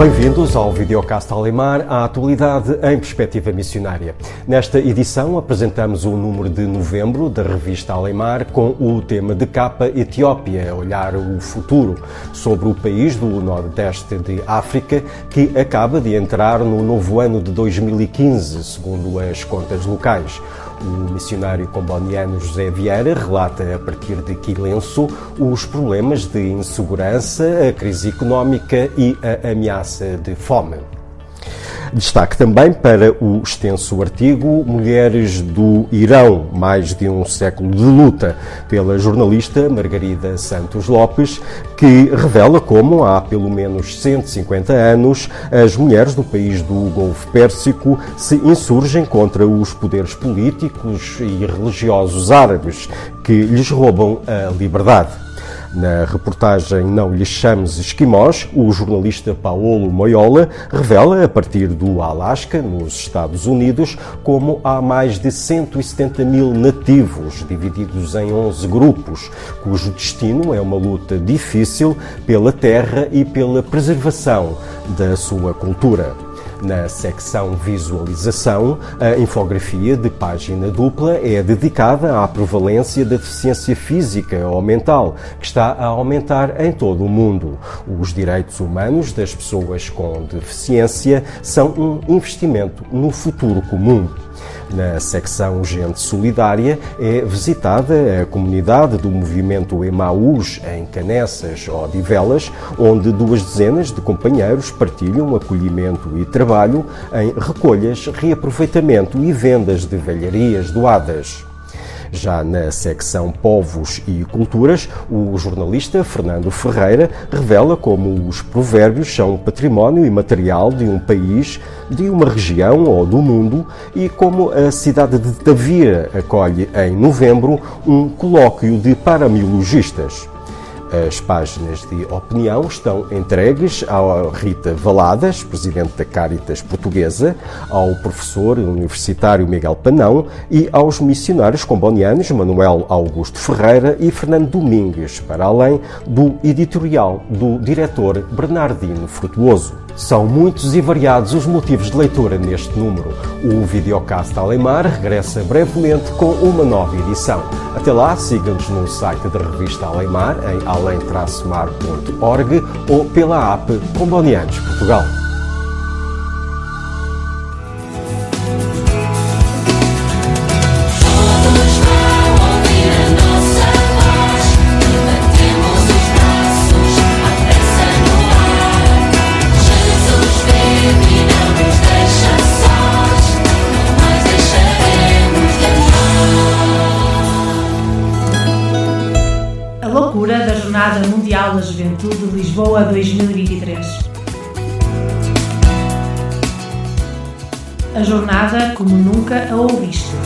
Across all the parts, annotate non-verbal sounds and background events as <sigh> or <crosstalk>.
Bem-vindos ao Videocast Alemar, a atualidade em perspectiva missionária. Nesta edição apresentamos o número de novembro da revista Alemar com o tema de capa Etiópia, olhar o futuro sobre o país do nordeste de África que acaba de entrar no novo ano de 2015, segundo as contas locais. O missionário comboniano José Vieira relata a partir de Quilenço os problemas de insegurança, a crise económica e a ameaça de fome. Destaque também para o extenso artigo Mulheres do Irão, mais de um século de luta, pela jornalista Margarida Santos Lopes, que revela como há pelo menos 150 anos as mulheres do país do Golfo Pérsico se insurgem contra os poderes políticos e religiosos árabes que lhes roubam a liberdade. Na reportagem Não lhe chames esquimós, o jornalista Paolo Moiola revela, a partir do Alasca, nos Estados Unidos, como há mais de 170 mil nativos, divididos em 11 grupos, cujo destino é uma luta difícil pela terra e pela preservação da sua cultura. Na secção Visualização, a infografia de página dupla é dedicada à prevalência da deficiência física ou mental, que está a aumentar em todo o mundo. Os direitos humanos das pessoas com deficiência são um investimento no futuro comum. Na secção Gente Solidária é visitada a comunidade do movimento Emaús em Canessas, Odivelas, onde duas dezenas de companheiros partilham acolhimento e trabalho em recolhas, reaproveitamento e vendas de velharias doadas. Já na secção Povos e Culturas, o jornalista Fernando Ferreira revela como os provérbios são património imaterial de um país, de uma região ou do mundo e como a cidade de Tavira acolhe em novembro um colóquio de paramiologistas. As páginas de opinião estão entregues à Rita Valadas, presidente da Caritas Portuguesa, ao professor universitário Miguel Panão e aos missionários combonianos Manuel Augusto Ferreira e Fernando Domingues, para além do editorial do diretor Bernardino Frutuoso. São muitos e variados os motivos de leitura neste número. O Videocast Alemar regressa brevemente com uma nova edição. Até lá, siga-nos no site da revista Alemar em além-mar.org ou pela app Combonianos Portugal. Juventude Lisboa 2023. A jornada como nunca a ouviste.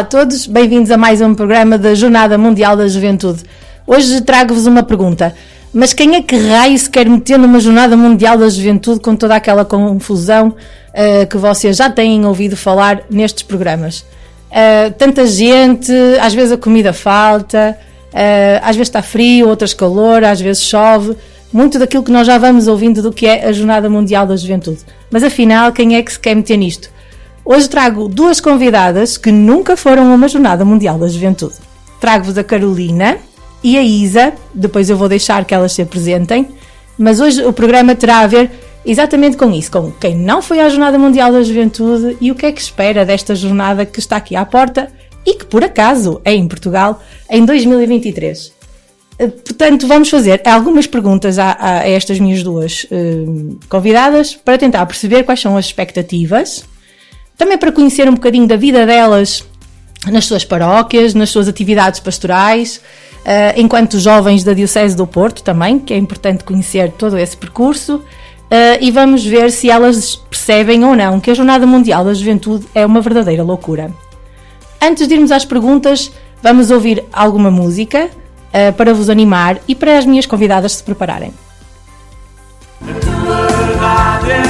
Olá a todos, bem-vindos a mais um programa da Jornada Mundial da Juventude. Hoje trago-vos uma pergunta. Mas quem é que raio se quer meter numa Jornada Mundial da Juventude com toda aquela confusão eh, que vocês já têm ouvido falar nestes programas? Eh, tanta gente, às vezes a comida falta, eh, às vezes está frio, outras calor, às vezes chove. Muito daquilo que nós já vamos ouvindo do que é a Jornada Mundial da Juventude. Mas afinal, quem é que se quer meter nisto? Hoje trago duas convidadas que nunca foram a uma Jornada Mundial da Juventude. Trago-vos a Carolina e a Isa, depois eu vou deixar que elas se apresentem, mas hoje o programa terá a ver exatamente com isso, com quem não foi à Jornada Mundial da Juventude e o que é que espera desta jornada que está aqui à porta e que por acaso é em Portugal em 2023. Eh, Portanto, vamos fazer algumas perguntas a, a- estas minhas duas eh, convidadas para tentar perceber quais são as expectativas, também para conhecer um bocadinho da vida delas nas suas paróquias, nas suas atividades pastorais, eh, enquanto jovens da Diocese do Porto também, que é importante conhecer todo esse percurso. eh, e vamos ver se elas percebem ou não que a Jornada Mundial da Juventude é uma verdadeira loucura. Antes de irmos às perguntas, vamos ouvir alguma música eh, para vos animar e para as minhas convidadas se prepararem. A tua verdade é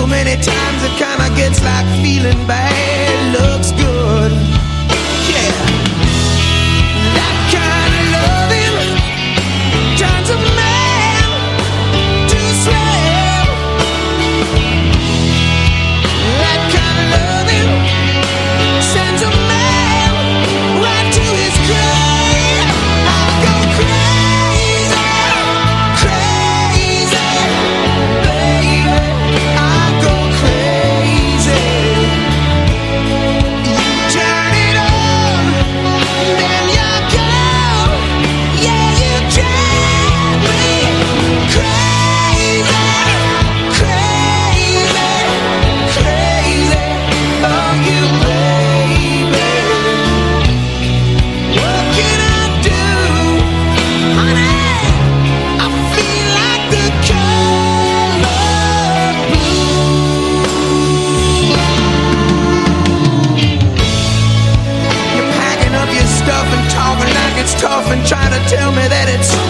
So many times it kinda gets like feeling bad looks good. Yeah. That kind tell me that it's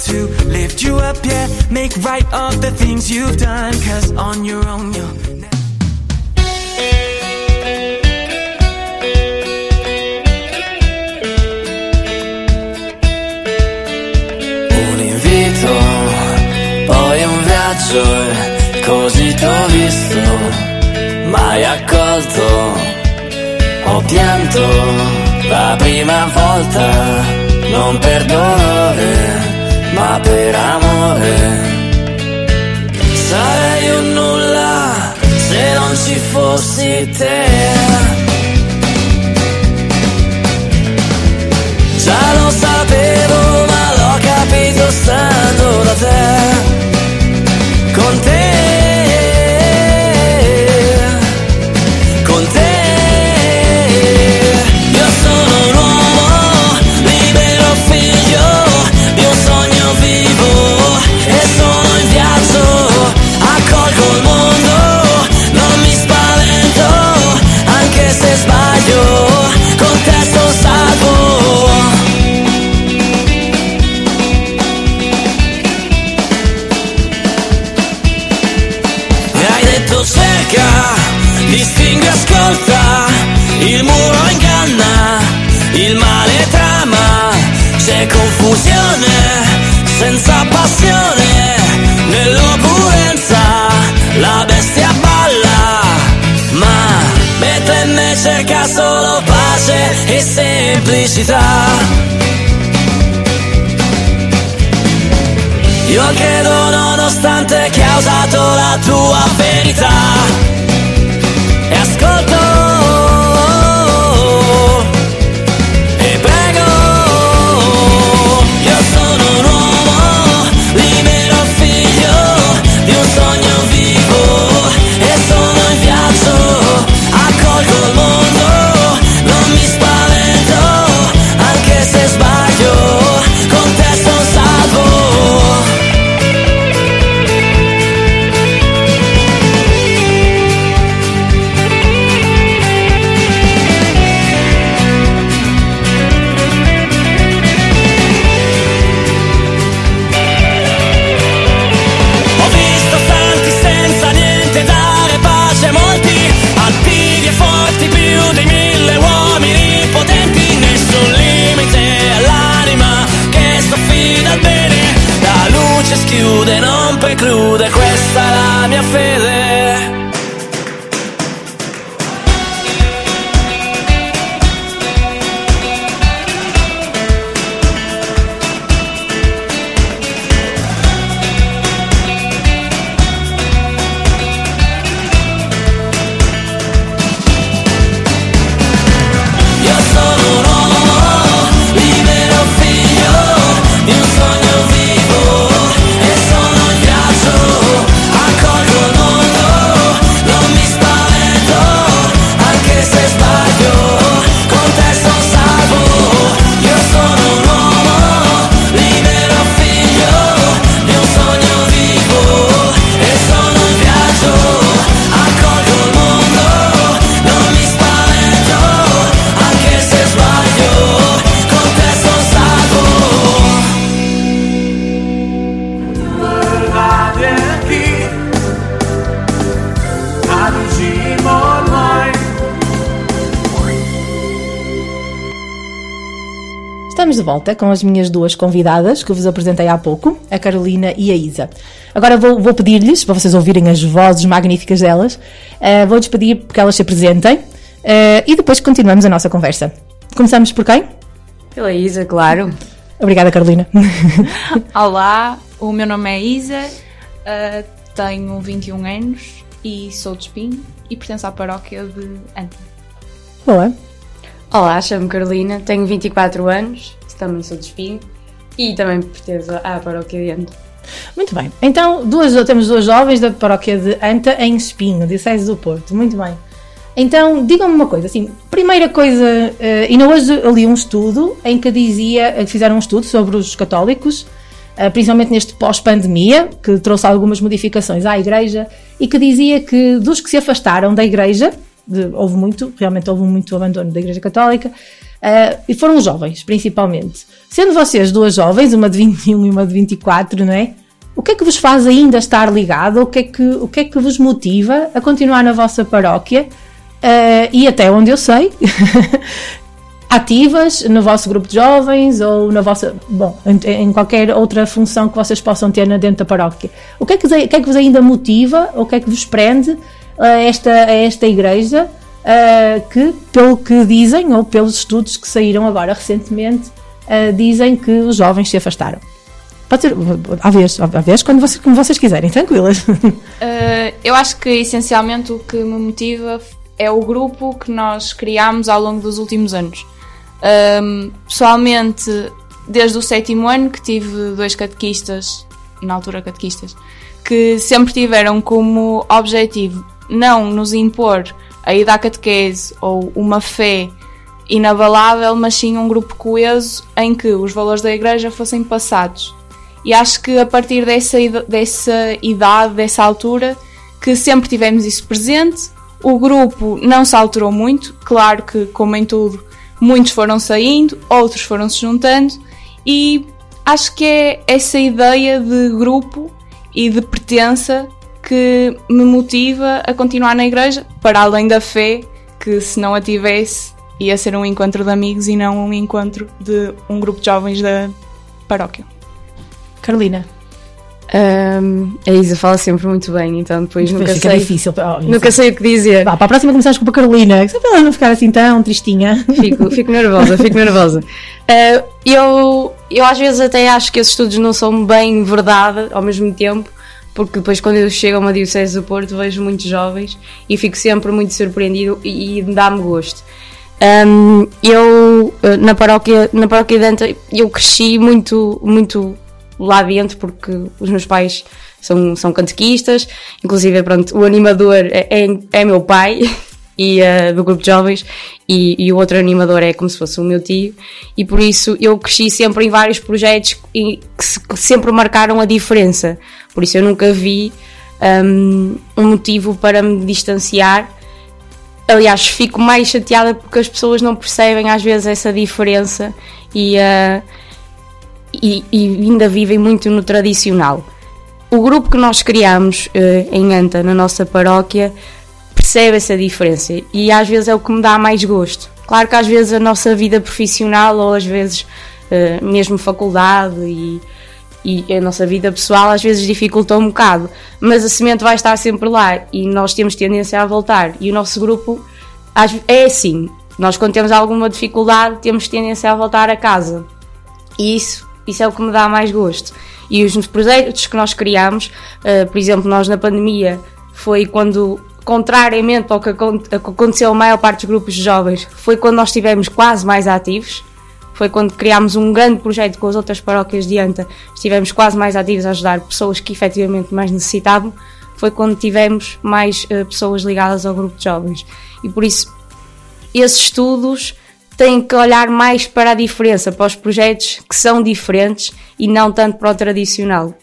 to lift you up, yeah. Make right of the things you've done, cause on your own you'll. Un invito, poi un viaggio, così t'ho visto, mai accolto. Ho pianto la prima volta, non per dolore ma per amore. Sarei un nulla se non ci fossi te. Già lo sapevo, ma l'ho capito stando da te. Con te. Confusione, senza passione, nell'opulenza, la bestia balla, ma mentre me cerca solo pace e semplicità. Io credo nonostante che ha usato la tua verità volta com as minhas duas convidadas que vos apresentei há pouco, a Carolina e a Isa. Agora vou, vou pedir-lhes, para vocês ouvirem as vozes magníficas delas, eh, vou-lhes pedir que elas se apresentem eh, e depois continuamos a nossa conversa. Começamos por quem? Pela Isa, claro. Obrigada, Carolina. <laughs> Olá, o meu nome é Isa, ah, tenho 21 anos e sou de Espinho e pertenço à paróquia de Anta. Boa. Olá, chamo-me Carolina, tenho 24 anos, também sou de Espinho e também pertenço à paróquia de Ando. Muito bem. Então, duas, temos duas jovens da paróquia de Anta em Espinho, Diocese do Porto. Muito bem. Então, digam-me uma coisa, assim, primeira coisa, eh, ainda hoje eu li um estudo em que dizia, eh, fizeram um estudo sobre os católicos, eh, principalmente neste pós-pandemia, que trouxe algumas modificações à Igreja, e que dizia que dos que se afastaram da Igreja, de- houve muito, realmente houve muito abandono da Igreja Católica, eh, e foram jovens, principalmente. Sendo vocês duas jovens, uma de 21 e uma de 24, não é? O que é que vos faz ainda estar ligado? O que é que, o que, é que vos motiva a continuar na vossa paróquia? Eh, e até onde eu sei, <laughs> ativas no vosso grupo de jovens ou na vossa, bom, em, em qualquer outra função que vocês possam ter dentro da paróquia. O que é que, que é que vos ainda motiva, o que é que vos prende a esta, a esta igreja ah, que, pelo que dizem, ou pelos estudos que saíram agora recentemente, ah, dizem que os jovens se afastaram. Pode ser, à vez, à vez quando vocês, vocês quiserem, tranquilas. Uh, <laughs> eu acho que essencialmente o que me motiva é o grupo que nós criámos ao longo dos últimos anos. Um, pessoalmente, desde o sétimo ano, que tive dois catequistas, na altura catequistas, que sempre tiveram como objetivo não nos impor a ida à catequese ou uma fé inabalável, mas sim um grupo coeso em que os valores da igreja fossem passados. E acho que a partir dessa, dessa idade, dessa altura, que sempre tivemos isso presente, o grupo não se alterou muito, claro que, como em tudo, muitos foram saindo, outros foram se juntando, e acho que é essa ideia de grupo e de pertença que me motiva a continuar na igreja, para além da fé, que se não a tivesse, ia ser um encontro de amigos e não um encontro de um grupo de jovens da paróquia. Carolina. Ahm, a Isa fala sempre muito bem, então depois nunca sei, difícil. Oh, nunca sei o que dizer. Vá, para a próxima começamos com a Carolina, só para ela não ficar assim tão tristinha. Fico, fico nervosa, <laughs> fico nervosa. Ah, eu, eu às vezes até acho que esses estudos não são bem verdade ao mesmo tempo, porque depois quando eu chego a uma Diocese do Porto vejo muitos jovens e fico sempre muito surpreendido e, e dá-me gosto. Ahm, eu ah, na paróquia, na paróquia de Anta, eu cresci muito, muito lá dentro porque os meus pais são, são catequistas, inclusive pronto, o animador é, é, é meu pai <laughs> e eh, do grupo de jovens e, e o outro animador é como se fosse o meu tio. E por isso eu cresci sempre em vários projetos que, se- que sempre marcaram a diferença. Por isso eu nunca vi hum, um, motivo para me distanciar. Aliás fico mais chateada porque as pessoas não percebem às vezes essa diferença e, eh, e, e ainda vivem muito no tradicional. O grupo que nós criamos eh, em Anta, na nossa paróquia, percebe essa diferença e às vezes é o que me dá mais gosto. Claro que às vezes a nossa vida profissional ou às vezes eh, mesmo faculdade e, e a nossa vida pessoal às vezes dificulta um bocado, mas a semente vai estar sempre lá e nós temos tendência a voltar. E o nosso grupo é assim: nós quando temos alguma dificuldade temos tendência a voltar a casa. E isso, isso é o que me dá mais gosto. E os projetos que nós criamos, eh, por exemplo, nós na pandemia, foi quando, contrariamente ao que aconteceu a maior parte dos grupos de jovens, foi quando nós estivemos quase mais ativos. Foi quando criámos um grande projeto com as outras paróquias de Anta, estivemos quase mais ativos a ajudar pessoas que efetivamente mais necessitavam. Foi quando tivemos mais eh, pessoas ligadas ao grupo de jovens. E por isso, esses estudos têm que olhar mais para a diferença, para os projetos que são diferentes e não tanto para o tradicional.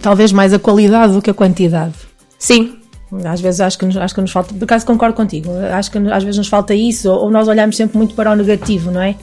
Talvez mais a qualidade do que a quantidade. Sim, Às vezes acho que nos, acho que nos falta, por acaso concordo contigo, acho que às vezes nos falta isso, ou, ou nós olhamos sempre muito para o negativo, não é?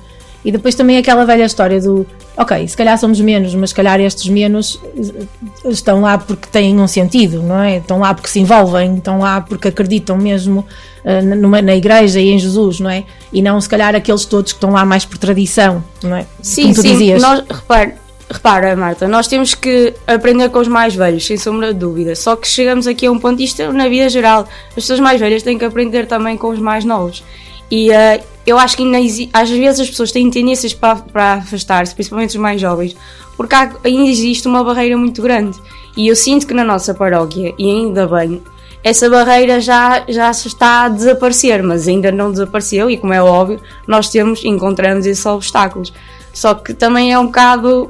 E depois também aquela velha história do, ok, se calhar somos menos, mas se calhar estes menos eh, estão lá porque têm um sentido, não é? Estão lá porque se envolvem, estão lá porque acreditam mesmo eh, numa- na igreja e em Jesus, não é? E não se calhar aqueles todos que estão lá mais por tradição, não é? sim, Como tu sim. dizias. Nós, repara, repara, Marta, nós temos que aprender com os mais velhos, sem sombra de dúvida. Só que chegamos aqui a um ponto, isto na vida geral, as pessoas mais velhas têm que aprender também com os mais novos. E eh, eu acho que ainda às vezes as pessoas têm tendências para, para afastar-se, principalmente os mais jovens, porque há- ainda existe uma barreira muito grande. E eu sinto que na nossa paróquia, e ainda bem, essa barreira já, já está a desaparecer, mas ainda não desapareceu, e como é óbvio, nós temos, encontramos esses obstáculos. Só que também é um bocado,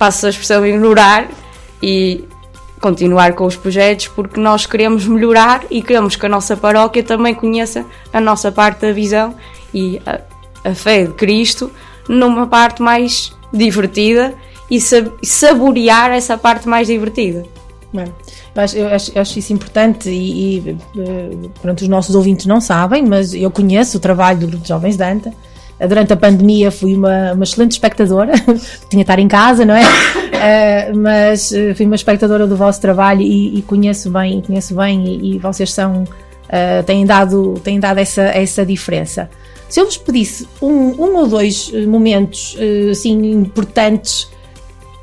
passo a expressão, ignorar e continuar com os projetos, porque nós queremos melhorar e queremos que a nossa paróquia também conheça a nossa parte da visão e a, a fé de Cristo numa parte mais divertida e sab- saborear essa parte mais divertida. Bem, eu acho, acho- isso importante e, e, eh, pronto, os nossos ouvintes não sabem, mas eu conheço o trabalho do Grupo de Jovens de Anta. Durante a pandemia fui uma, uma excelente espectadora, <laughs> tinha de estar em casa, não é? <coughs> Eh, mas eh, fui uma espectadora do vosso trabalho e, e conheço bem, conheço bem e, e vocês são, eh, têm dado, têm dado essa, essa diferença. Se eu vos pedisse um, um ou dois momentos assim importantes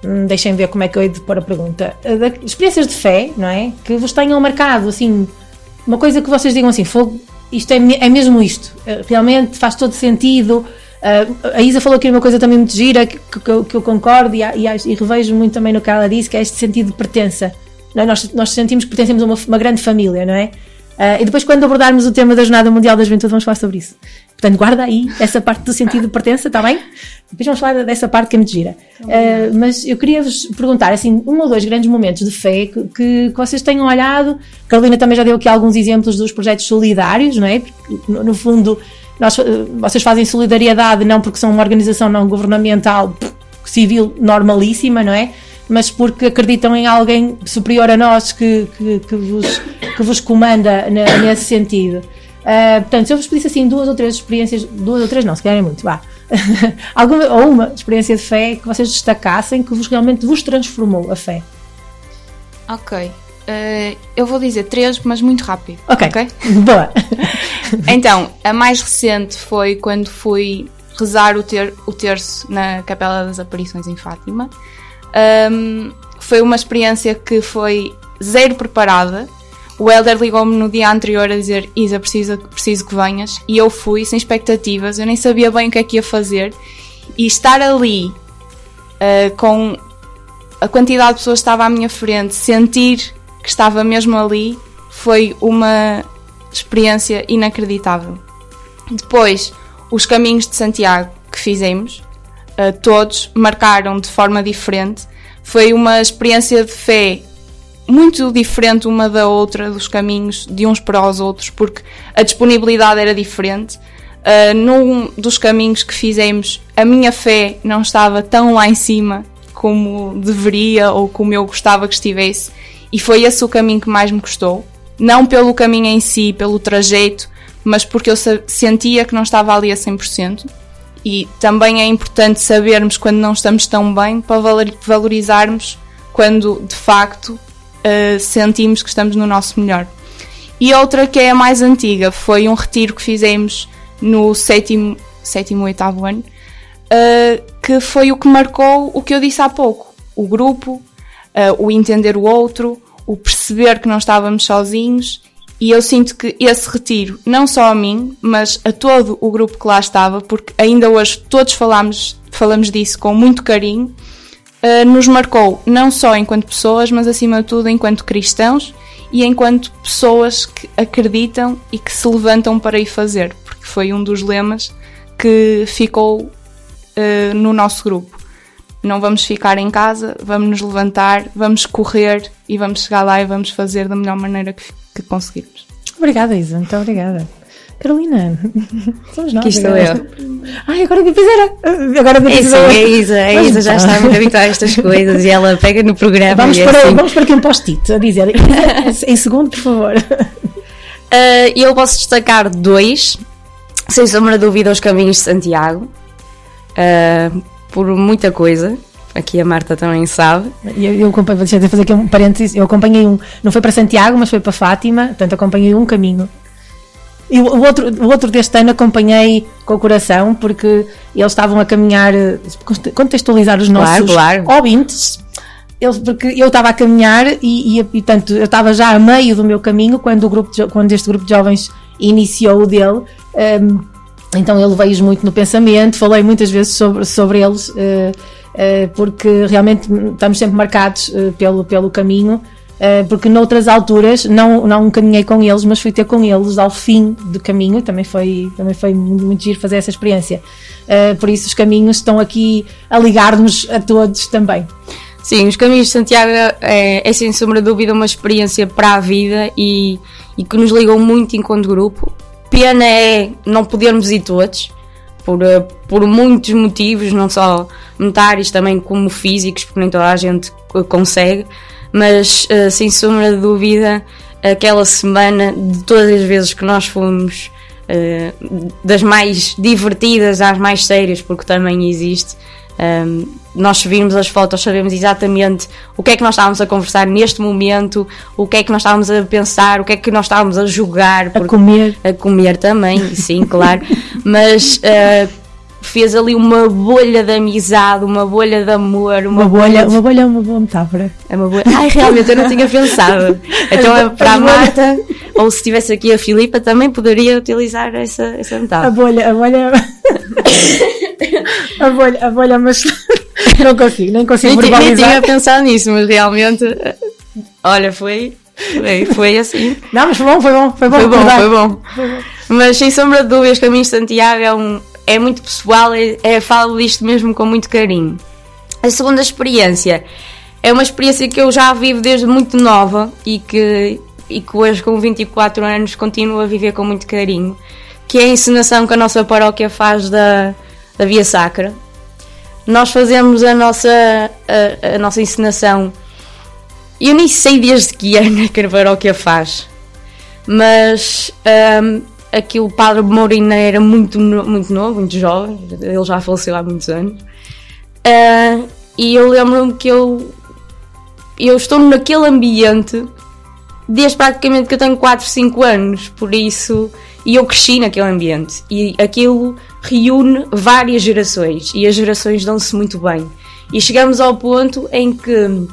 Hum, Deixem ver como é que eu hei de pôr a pergunta. Uh, experiências de fé, não é? Que vos tenham marcado, assim, uma coisa que vocês digam assim, fogo, isto é, é mesmo isto. Eh, Realmente faz todo sentido. Eh, a Isa falou aqui uma coisa também muito gira que, que que eu concordo e, e, e revejo muito também no que ela disse, que é este sentido de pertença. É? nós, nós sentimos que pertencemos a uma, uma grande família, não é? Eh, e depois, quando abordarmos o tema da Jornada Mundial da Juventude, vamos falar sobre isso. Portanto, guarda aí essa parte do sentido de pertença, está bem? Depois vamos falar dessa parte que é muito gira. Eh, mas eu queria vos perguntar, assim, um ou dois grandes momentos de fé que, que, vocês tenham olhado. Carolina também já deu aqui alguns exemplos dos projetos solidários, não é? Porque, no, no fundo, nós, eh, vocês fazem solidariedade não porque são uma organização não governamental civil normalíssima, não é? Mas porque acreditam em alguém superior a nós que, que, que vos, que vos comanda ne- nesse sentido. Ah, portanto, se eu vos pedisse assim duas ou três experiências, duas ou três não, se calhar é muito, vá. <laughs> Alguma, ou uma experiência de fé que vocês destacassem que vos realmente vos transformou a fé. Ok. Eh, eu vou dizer três, mas muito rápido. Ok. <laughs> Boa. <laughs> Então, a mais recente foi quando fui rezar o, ter, o terço na Capela das Aparições em Fátima. Ahm, foi uma experiência que foi zero preparada. O Elder ligou-me no dia anterior a dizer: Isa, preciso, preciso que venhas. E eu fui sem expectativas, eu nem sabia bem o que é que ia fazer. E estar ali ah, com a quantidade de pessoas que estava à minha frente, sentir que estava mesmo ali, foi uma experiência inacreditável. Depois, os caminhos de Santiago que fizemos, eh, todos marcaram de forma diferente. Foi uma experiência de fé muito diferente uma da outra, dos caminhos de uns para os outros, porque a disponibilidade era diferente. Uh, num dos caminhos que fizemos, a minha fé não estava tão lá em cima como deveria ou como eu gostava que estivesse, e foi esse o caminho que mais me custou. Não pelo caminho em si, pelo trajeto, mas porque eu sentia que não estava ali a 100%. E também é importante sabermos quando não estamos tão bem para valor- valorizarmos quando de facto uh, sentimos que estamos no nosso melhor. E outra que é a mais antiga foi um retiro que fizemos no sétimo, sétimo oitavo ano, uh, que foi o que marcou o que eu disse há pouco: o grupo, uh, o entender o outro, o perceber que não estávamos sozinhos. E eu sinto que esse retiro, não só a mim, mas a todo o grupo que lá estava, porque ainda hoje todos falamos, falamos disso com muito carinho, uh, nos marcou não só enquanto pessoas, mas acima de tudo enquanto cristãos e enquanto pessoas que acreditam e que se levantam para ir fazer, porque foi um dos lemas que ficou uh, no nosso grupo. Não vamos ficar em casa, vamos nos levantar, vamos correr e vamos chegar lá e vamos fazer da melhor maneira que, que conseguirmos. Obrigada, Isa, muito obrigada. Carolina, <laughs> somos nós. Aqui estou agora. Ai, agora depois era. Agora É depois sim, era- a Isa, a Mas Isa já está muito habituada a estas <laughs> coisas e ela pega no programa Vamos e é para, assim. vamos para aqui um post-it a dizer em segundo, por favor. Uh, <laughs> eu posso destacar dois, sem sombra de dúvida, os caminhos de Santiago, uh, por muita coisa. Aqui a Marta também sabe. Eu, eu acompanhei, deixa eu fazer aqui um parênteses, eu acompanhei um, não foi para Santiago, mas foi para Fátima, portanto acompanhei um caminho. E o, outro, o outro deste ano acompanhei com o coração, porque eles estavam a caminhar, eh, contextualizar os Claro, nossos claro. ouvintes, eles, porque eu estava a caminhar e, e, e, portanto, eu estava já a meio do meu caminho quando, o grupo de quando este grupo de jovens iniciou o dele. ehm, então eu levei-os muito no pensamento, falei muitas vezes sobre, sobre eles, eh, porque realmente estamos sempre marcados eh, pelo, pelo caminho. eh, porque noutras alturas não, não caminhei com eles, mas fui ter com eles ao fim do caminho. Também foi, também foi muito, muito giro fazer essa experiência. Eh, por isso, os caminhos estão aqui a ligar-nos a todos também. Sim, os caminhos de Santiago é, é sem sombra de dúvida uma experiência para a vida e, e que nos ligou muito enquanto grupo. Pena é não podermos ir todos, por, eh, por muitos motivos, não só monetários, também como físicos, porque nem toda a gente co- consegue, mas eh, sem sombra de dúvida, aquela semana, de todas as vezes que nós fomos, eh, das mais divertidas às mais sérias, porque também existe. Nós virmos as fotos sabemos exatamente o que é que nós estávamos a conversar neste momento, o que é que nós estávamos a pensar, o que é que nós estávamos a jogar, A comer. a comer também, sim, claro. <laughs> Mas uh, fez ali uma bolha de amizade, uma bolha de amor, uma, Uma bolha, de- uma bolha é uma boa metáfora. é uma bolha. Ai, realmente, eu não tinha pensado. <laughs> Então, é para a Marta, ou se tivesse aqui a Filipa, também poderia utilizar essa, essa A metáfora. bolha, a bolha. a bolha, <laughs> a bolha, mas <laughs> não consigo, nem consigo Nem, ti- nem verbalizar. tinha pensado nisso, mas realmente, olha, foi, foi, foi assim. Não, mas foi bom, foi bom, foi bom. Foi bom, recordar. foi bom. Mas sem sombra de dúvidas, Caminho de Santiago é, um, é muito pessoal, é, é, falo disto mesmo com muito carinho. A segunda experiência é uma experiência que eu já vivo desde muito nova e que, e que hoje, com 24 anos, continuo a viver com muito carinho, que é a encenação que a nossa paróquia faz da, da Via Sacra. Nós fazemos a nossa, a, a nossa encenação. Eu nem sei desde que ano é que a faz mas hum, aqui o padre Mourina era muito, muito novo, muito jovem, ele já faleceu há muitos anos. Ah, e eu lembro-me que eu, eu estou naquele ambiente desde praticamente que eu tenho 4, 5 anos, por isso, e eu cresci naquele ambiente. E aquilo reúne várias gerações e as gerações dão-se muito bem. E chegamos ao ponto em que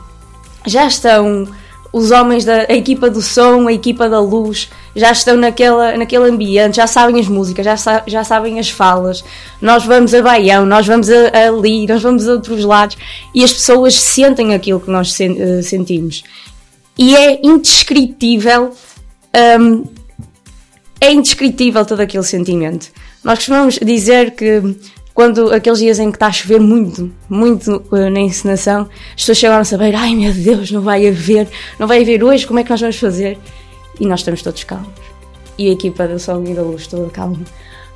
já estão os homens da equipa do som, a equipa da luz, já estão naquela, naquele ambiente, já sabem as músicas, já, sa- já sabem as falas. Nós vamos a Baião, nós vamos a, a ali, nós vamos a outros lados e as pessoas sentem aquilo que nós sen- eh, sentimos. E é indescritível, hum, é indescritível todo aquele sentimento. Nós costumamos dizer que quando aqueles dias em que está a chover muito, muito eh, na encenação, as pessoas chegam a saber, ai meu Deus, não vai haver, não vai haver hoje, como é que nós vamos fazer? E nós estamos todos calmos. E a equipa do som e da luz toda calma.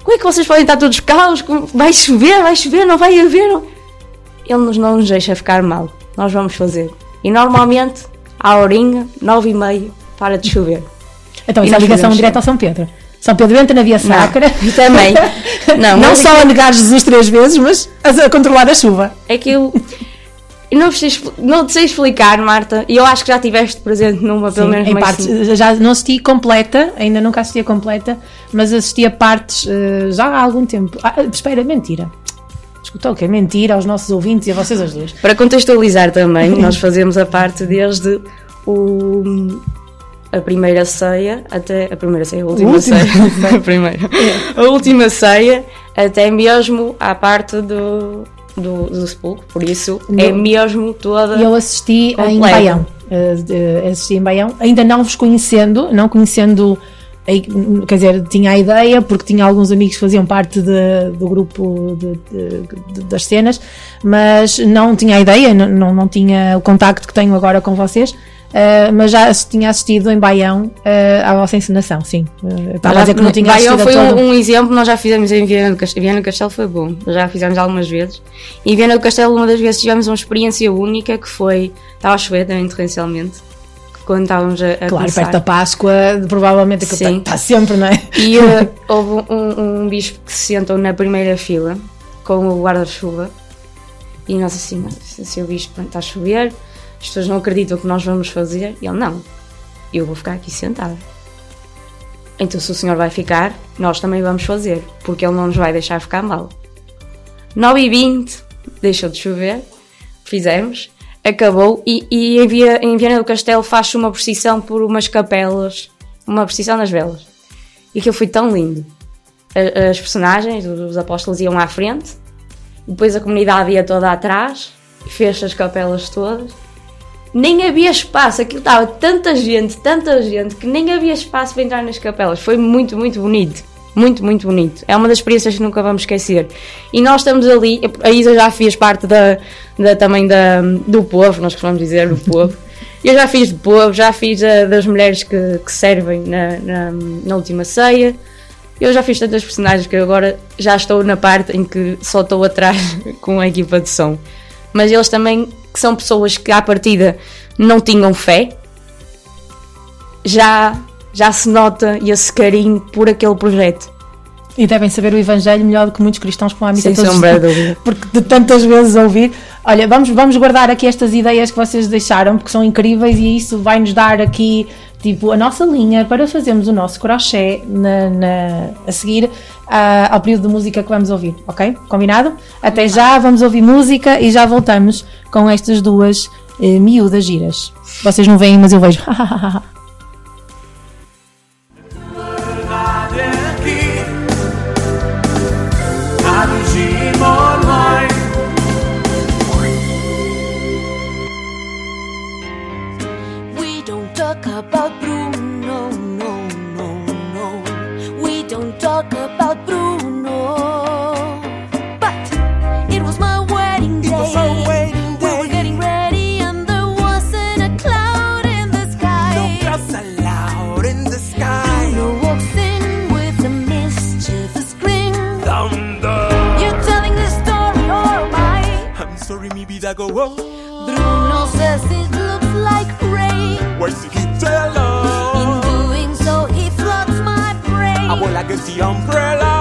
Como é que vocês podem estar todos calmos? Vai chover, vai chover, não vai haver? não- Ele nos não nos deixa ficar mal. Nós vamos fazer. E normalmente, à horinha, nove e meia, para de chover. Então, E isso é ligação direta ao São Pedro. São Pedro entra na via sacra. E também. <laughs> Não, Não só a negar Jesus três vezes, mas a, controlar a chuva. É que eu. eu não, sei, não te sei explicar, Marta, e eu acho que já tiveste presente numa, pelo Sim, menos em partes. Já não assisti completa, ainda nunca assisti a completa, mas assisti a partes eh, já há algum tempo. Ah, espera, mentira. Escutou o que é mentira aos nossos ouvintes e a vocês as duas. Para contextualizar também, nós fazemos a parte desde o, a primeira ceia até. A primeira ceia, a última última ceia. <laughs> a primeira. A última ceia até mesmo à parte do, do, do sepulcro, por isso é No- mesmo toda. Eu assisti em completa. Baião. Eh, eh, assisti em Baião, ainda não vos conhecendo, não conhecendo, quer dizer, tinha a ideia, porque tinha alguns amigos que faziam parte de- do grupo de- de- das cenas, mas não tinha a ideia, não, não, não tinha o contacto que tenho agora com vocês. Eh, mas já tinha assistido em Baião eh, à vossa encenação, sim. Eh, Estava a dizer que não tinha Baião foi um, um exemplo, nós já fizemos em Viana do Castelo. Viana do Castelo foi bom, já fizemos algumas vezes. E em Viana do Castelo, uma das vezes tivemos uma experiência única que foi. Estava a chover também torrencialmente. Quando estávamos a, a Claro, começar. perto da Páscoa, provavelmente Sim. está, está sempre, não é? E uh, <laughs> houve um, um bispo que se sentou na primeira fila com o guarda-chuva. E nós assim, "Nossa, seu bispo está a chover, as pessoas não acreditam que nós vamos fazer. E ele, não, eu vou ficar aqui sentado. Então se o senhor vai ficar, nós também vamos fazer, porque ele não nos vai deixar ficar mal. 9 e 20 deixou de chover, fizemos, acabou e, e em, Via, em Viana do Castelo faz-se uma procissão por umas capelas, uma procissão nas velas. E aquilo foi tão lindo. As personagens, os apóstolos iam à frente, depois a comunidade ia toda atrás, fez as capelas todas. Nem havia espaço, aquilo estava tanta gente, tanta gente, que nem havia espaço para entrar nas capelas. Foi muito, muito bonito. Muito, muito bonito. É uma das experiências que nunca vamos esquecer. E nós estamos ali, a Isa já fez parte da, da- também da, do povo, nós costumamos dizer do povo. Eu já fiz do povo, já fiz a, das mulheres que, que servem na, na, na última ceia. Eu já fiz tantas personagens que agora já estou na parte em que só estou atrás <laughs> com a equipa de som. Mas eles também, que são pessoas que à partida não tinham fé, já, já se nota esse carinho por aquele projeto. E devem saber o Evangelho melhor do que muitos cristãos que vão à missa Sem todos sombra <laughs> de. Porque de tantas vezes ouvir. Olha, vamos, vamos guardar aqui estas ideias que vocês deixaram, porque são incríveis e isso vai nos dar aqui tipo, a nossa linha para fazermos o nosso crochê na, na a seguir uh, ao período de música que vamos ouvir, ok? Combinado? Até já, vamos ouvir música e já voltamos com estas duas uh, miúdas giras. Vocês não veem, mas eu vejo. <laughs> I go, oh. Bruno says it looks like rain. Where's the umbrella? In doing so, he floods my brain. I will like the umbrella.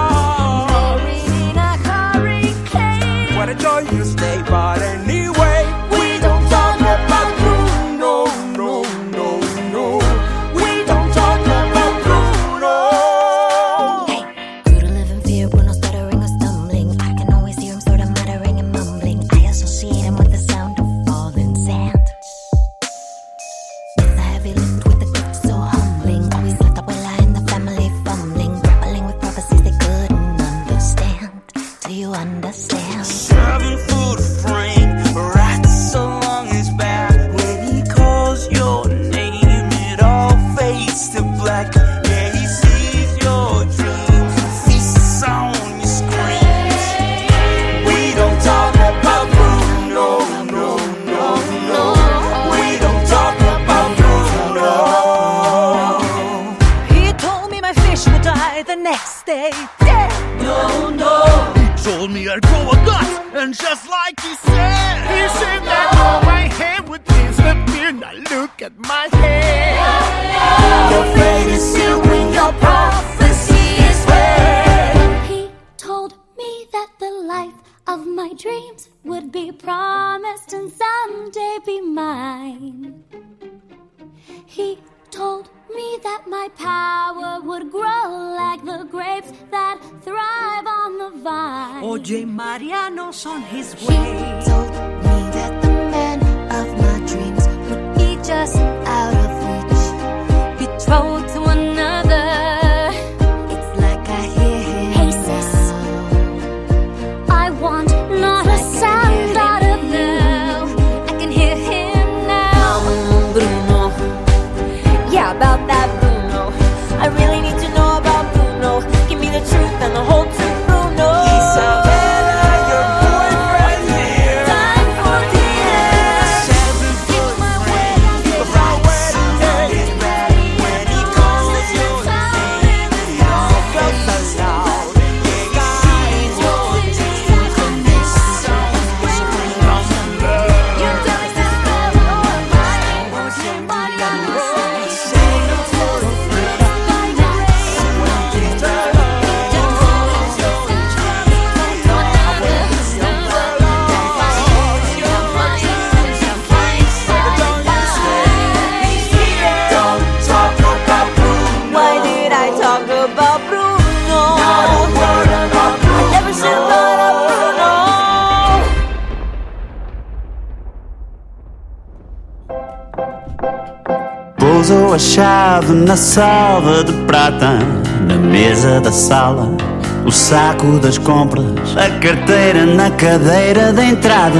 na salva de prata, na mesa da sala, o saco das compras, a carteira na cadeira da entrada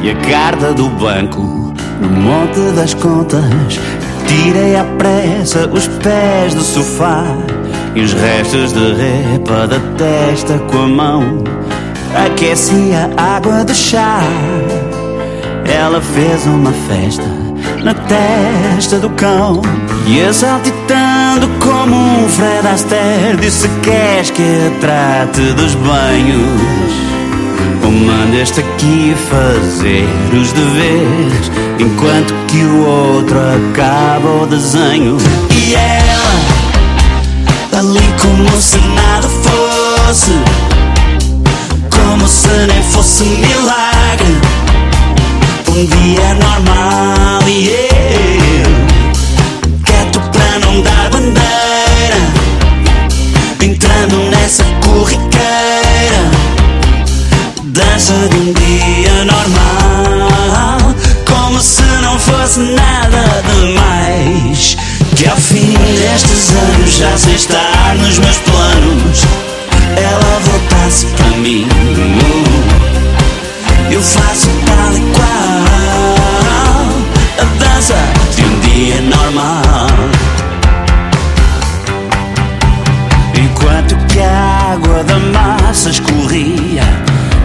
e a carta do banco no monte das contas. Tirei à pressa os pés do sofá e os restos de repa da testa com a mão. Aqueci a água de chá. Ela fez uma festa na testa do cão E exaltitando como um Fred Astaire Disse queres que eu trate dos banhos. Ou mandas-te aqui fazer os deveres Enquanto que o outro acaba o desenho. E ela, ali como se nada fosse Como se nem fosse milagre um dia normal e eu quieto para não dar bandeira, entrando nessa corriqueira, dança de um dia normal, como se não fosse nada demais. Que ao fim destes anos já sem estar nos meus planos, ela voltasse para mim.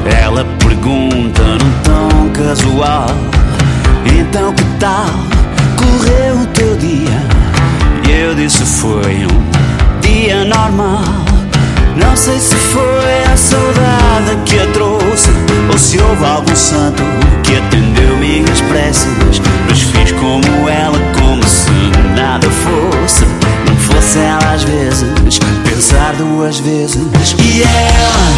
Ela pergunta num tom casual: Então que tal? Correu o teu dia? E eu disse: Foi um dia normal. Não sei se foi a saudade que a trouxe Ou se houve algum santo que atendeu minhas preces Mas fiz como ela, como se nada fosse Não fosse ela às vezes, pensar duas vezes. E ela,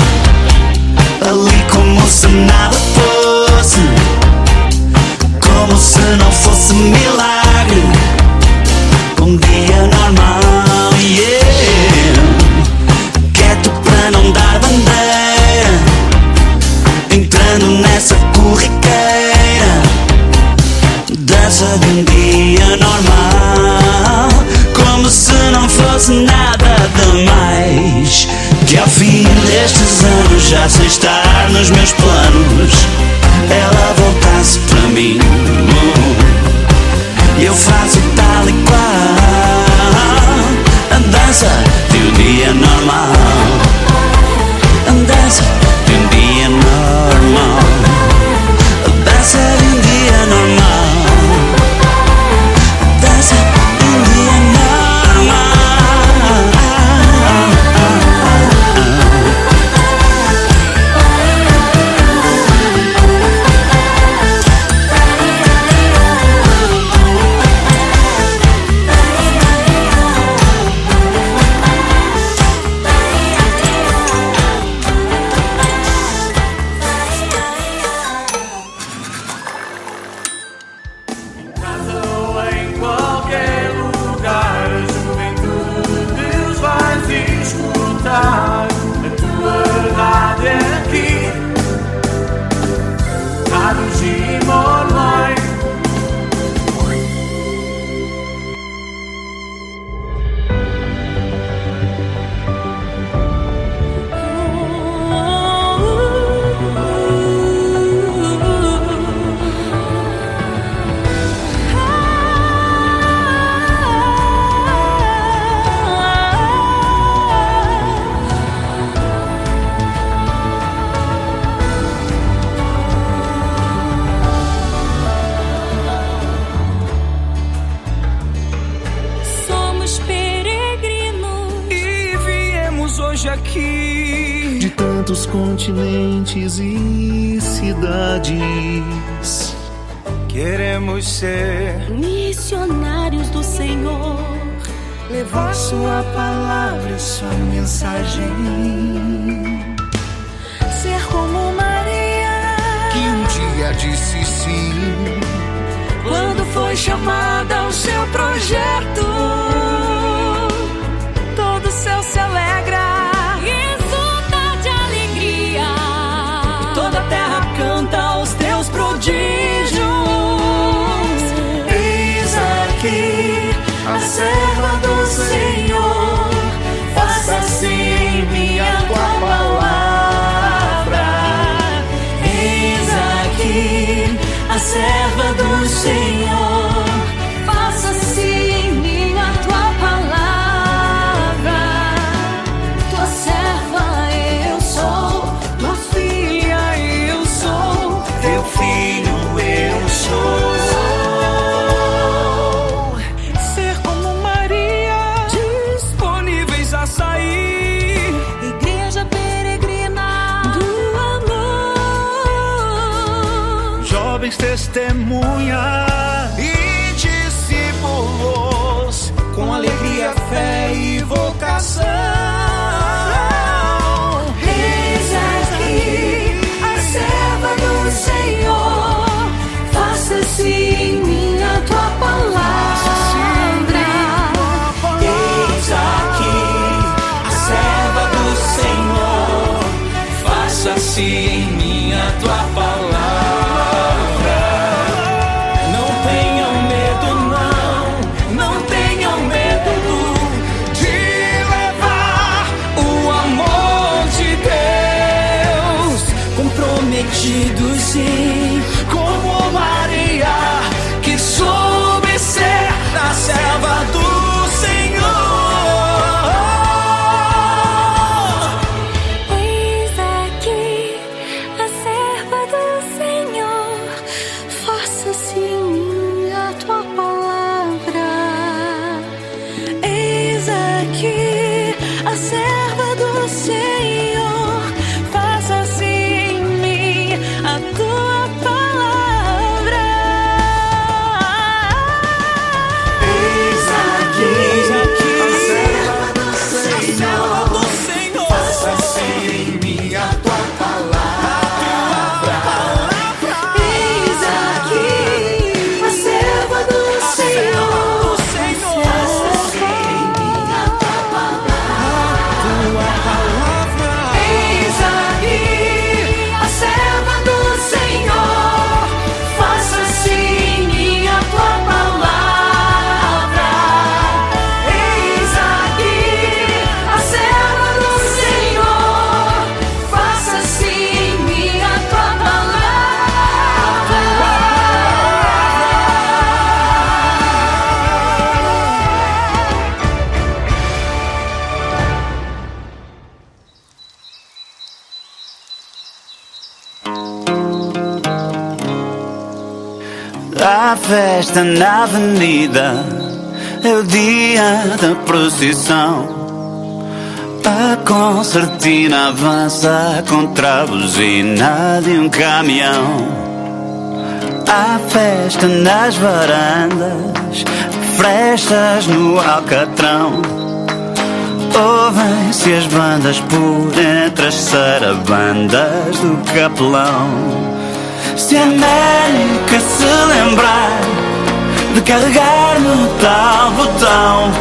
ali como se nada fosse. Como se não fosse milagre. Um dia normal, yeah. Quieto para não dar bandeira, entrando nessa corriqueira, dança de um dia normal, como se não fosse nada demais. Que ao fim destes anos, já sem estar nos meus planos, ela voltasse para mim. Eu faço tal e qual a dança de um dia normal. Festa na avenida, é o dia da procissão. A concertina avança contra a buzina de um caminhão. Há festa nas varandas, frestas no alcatrão. Ouvem-se as bandas por entre as sarabandas do capelão. Se a América se lembrar de carregar no tal botão,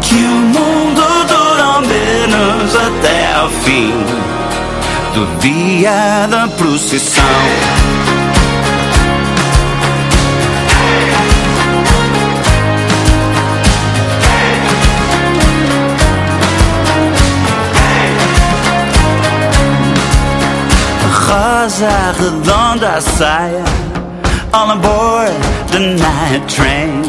que o mundo dura menos até ao fim do dia da procissão. Rosa redonda a saia All aboard the night train.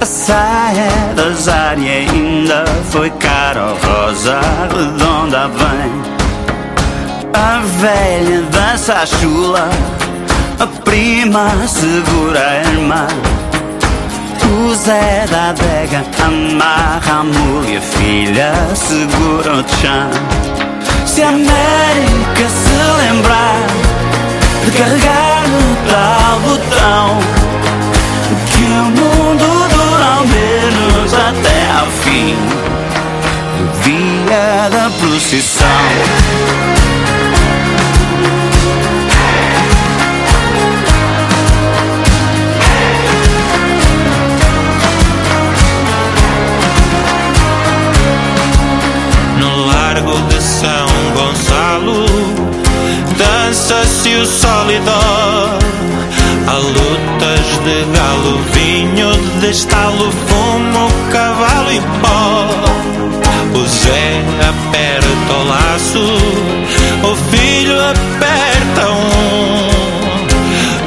A saia da Zari ainda foi cara Rosa redonda vem A velha dança a chula A prima segura a irmã. O Zé da adega amarra a mula e a filha segura o chão. Se a América se lembrar de carregar tal botão, que o mundo dura ao menos até ao fim do dia da procissão. No largo de São Gonçalo Dança-se o sol e dó Há lutas de galo, vinho de estalo Fumo, cavalo e pó. O Zé aperta o laço O filho aperta um.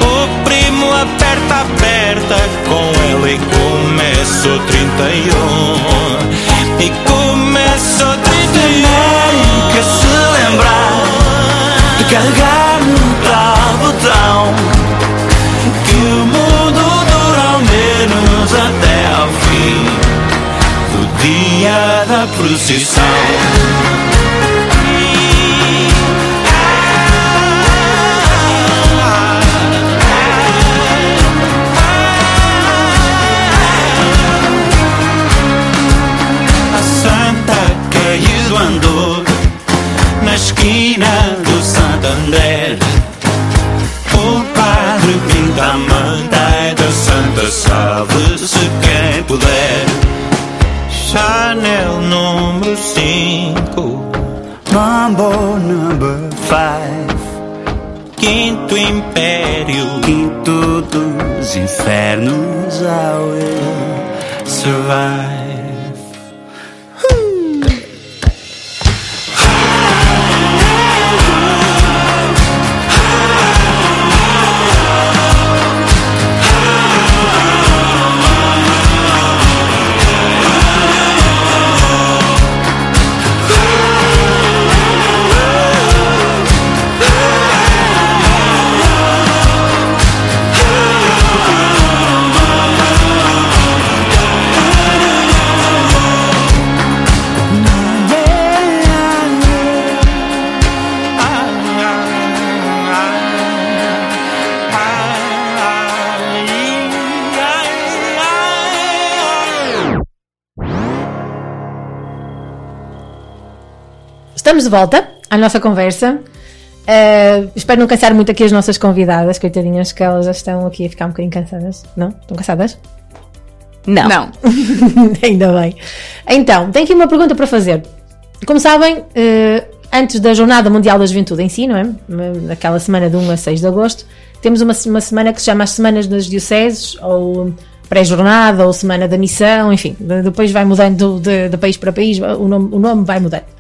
O primo aperta, aperta Com ele começa o 31 e começa o 31 carregar no tal botão que o mundo dura ao menos até ao fim do dia da procissão. Salve-se quem puder Chanel número 5 Mambo number five. Quinto Império Quinto dos infernos I will survive. Estamos de volta à nossa conversa. Uh, espero não cansar muito aqui as nossas convidadas, coitadinhas, que elas já estão aqui a ficar um bocadinho cansadas. Não? Estão cansadas? Não. Não. <laughs> Ainda bem. Então, tenho aqui uma pergunta para fazer. Como sabem, eh, antes da Jornada Mundial da Juventude em si, não é? Naquela semana de 1 a 6 de agosto, temos uma, uma semana que se chama as Semanas das Dioceses, ou pré-jornada, ou Semana da Missão, enfim, de- depois vai mudando de, de país para país, o nome, o nome vai mudando.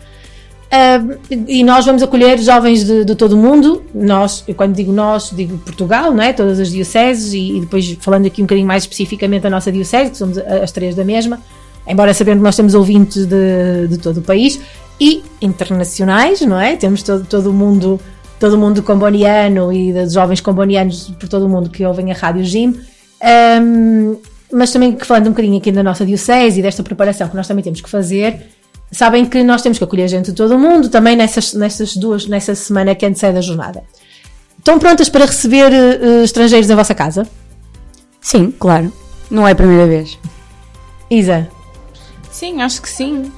Ah, e nós vamos acolher jovens de, de todo o mundo. Nós, eu quando digo nós, digo Portugal, não é? Todas as dioceses, e, e depois falando aqui um bocadinho mais especificamente da nossa diocese, que somos as três da mesma, embora sabendo que nós temos ouvintes de, de todo o país e internacionais, não é? Temos todo, todo o mundo todo mundo comboniano e de jovens combonianos por todo o mundo que ouvem a Rádio Jim. Ahm, mas também falando um bocadinho aqui da nossa diocese e desta preparação que nós também temos que fazer, sabem que nós temos que acolher gente de todo o mundo, também nessas, nessas duas, nessa semana que antecede a jornada. Estão prontas para receber eh, estrangeiros na vossa casa? Sim, claro. Não é a primeira vez. Isa? Sim, acho que sim.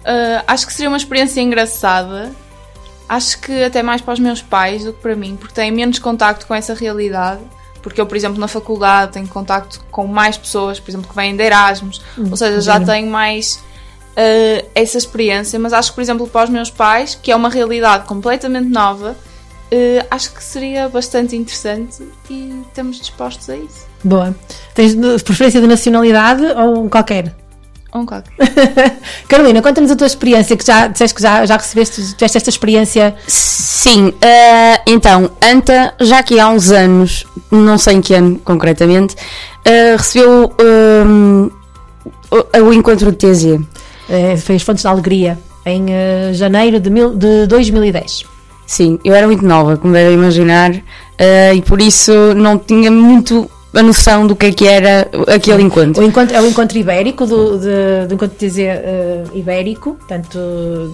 Uh, acho que seria uma experiência engraçada. Acho que até mais para os meus pais do que para mim, porque têm menos contacto com essa realidade. Porque eu, por exemplo, na faculdade tenho contacto com mais pessoas, por exemplo, que vêm de Erasmus, Hum, ou seja, já tenho mais uh, essa experiência. Mas acho que, por exemplo, para os meus pais, que é uma realidade completamente nova, uh, acho que seria bastante interessante e estamos dispostos a isso. Boa. Tens preferência de nacionalidade ou um qualquer? Um qualquer. <laughs> Carolina, conta-nos a tua experiência, que já disseste que já, já recebeste, tiveste esta experiência. Sim, eh, então, Anta, já que há uns anos, não sei em que ano concretamente, eh, recebeu ehm, o, o encontro de TZ. Eh, fez Fontes da Alegria em eh, janeiro de, mil, de 2010. Sim, eu era muito nova, como devem imaginar, eh, e por isso não tinha muito a noção do que é que era aquele encontro. O encontro é o encontro ibérico, do, de- do encontro de TZ eh, ibérico, tanto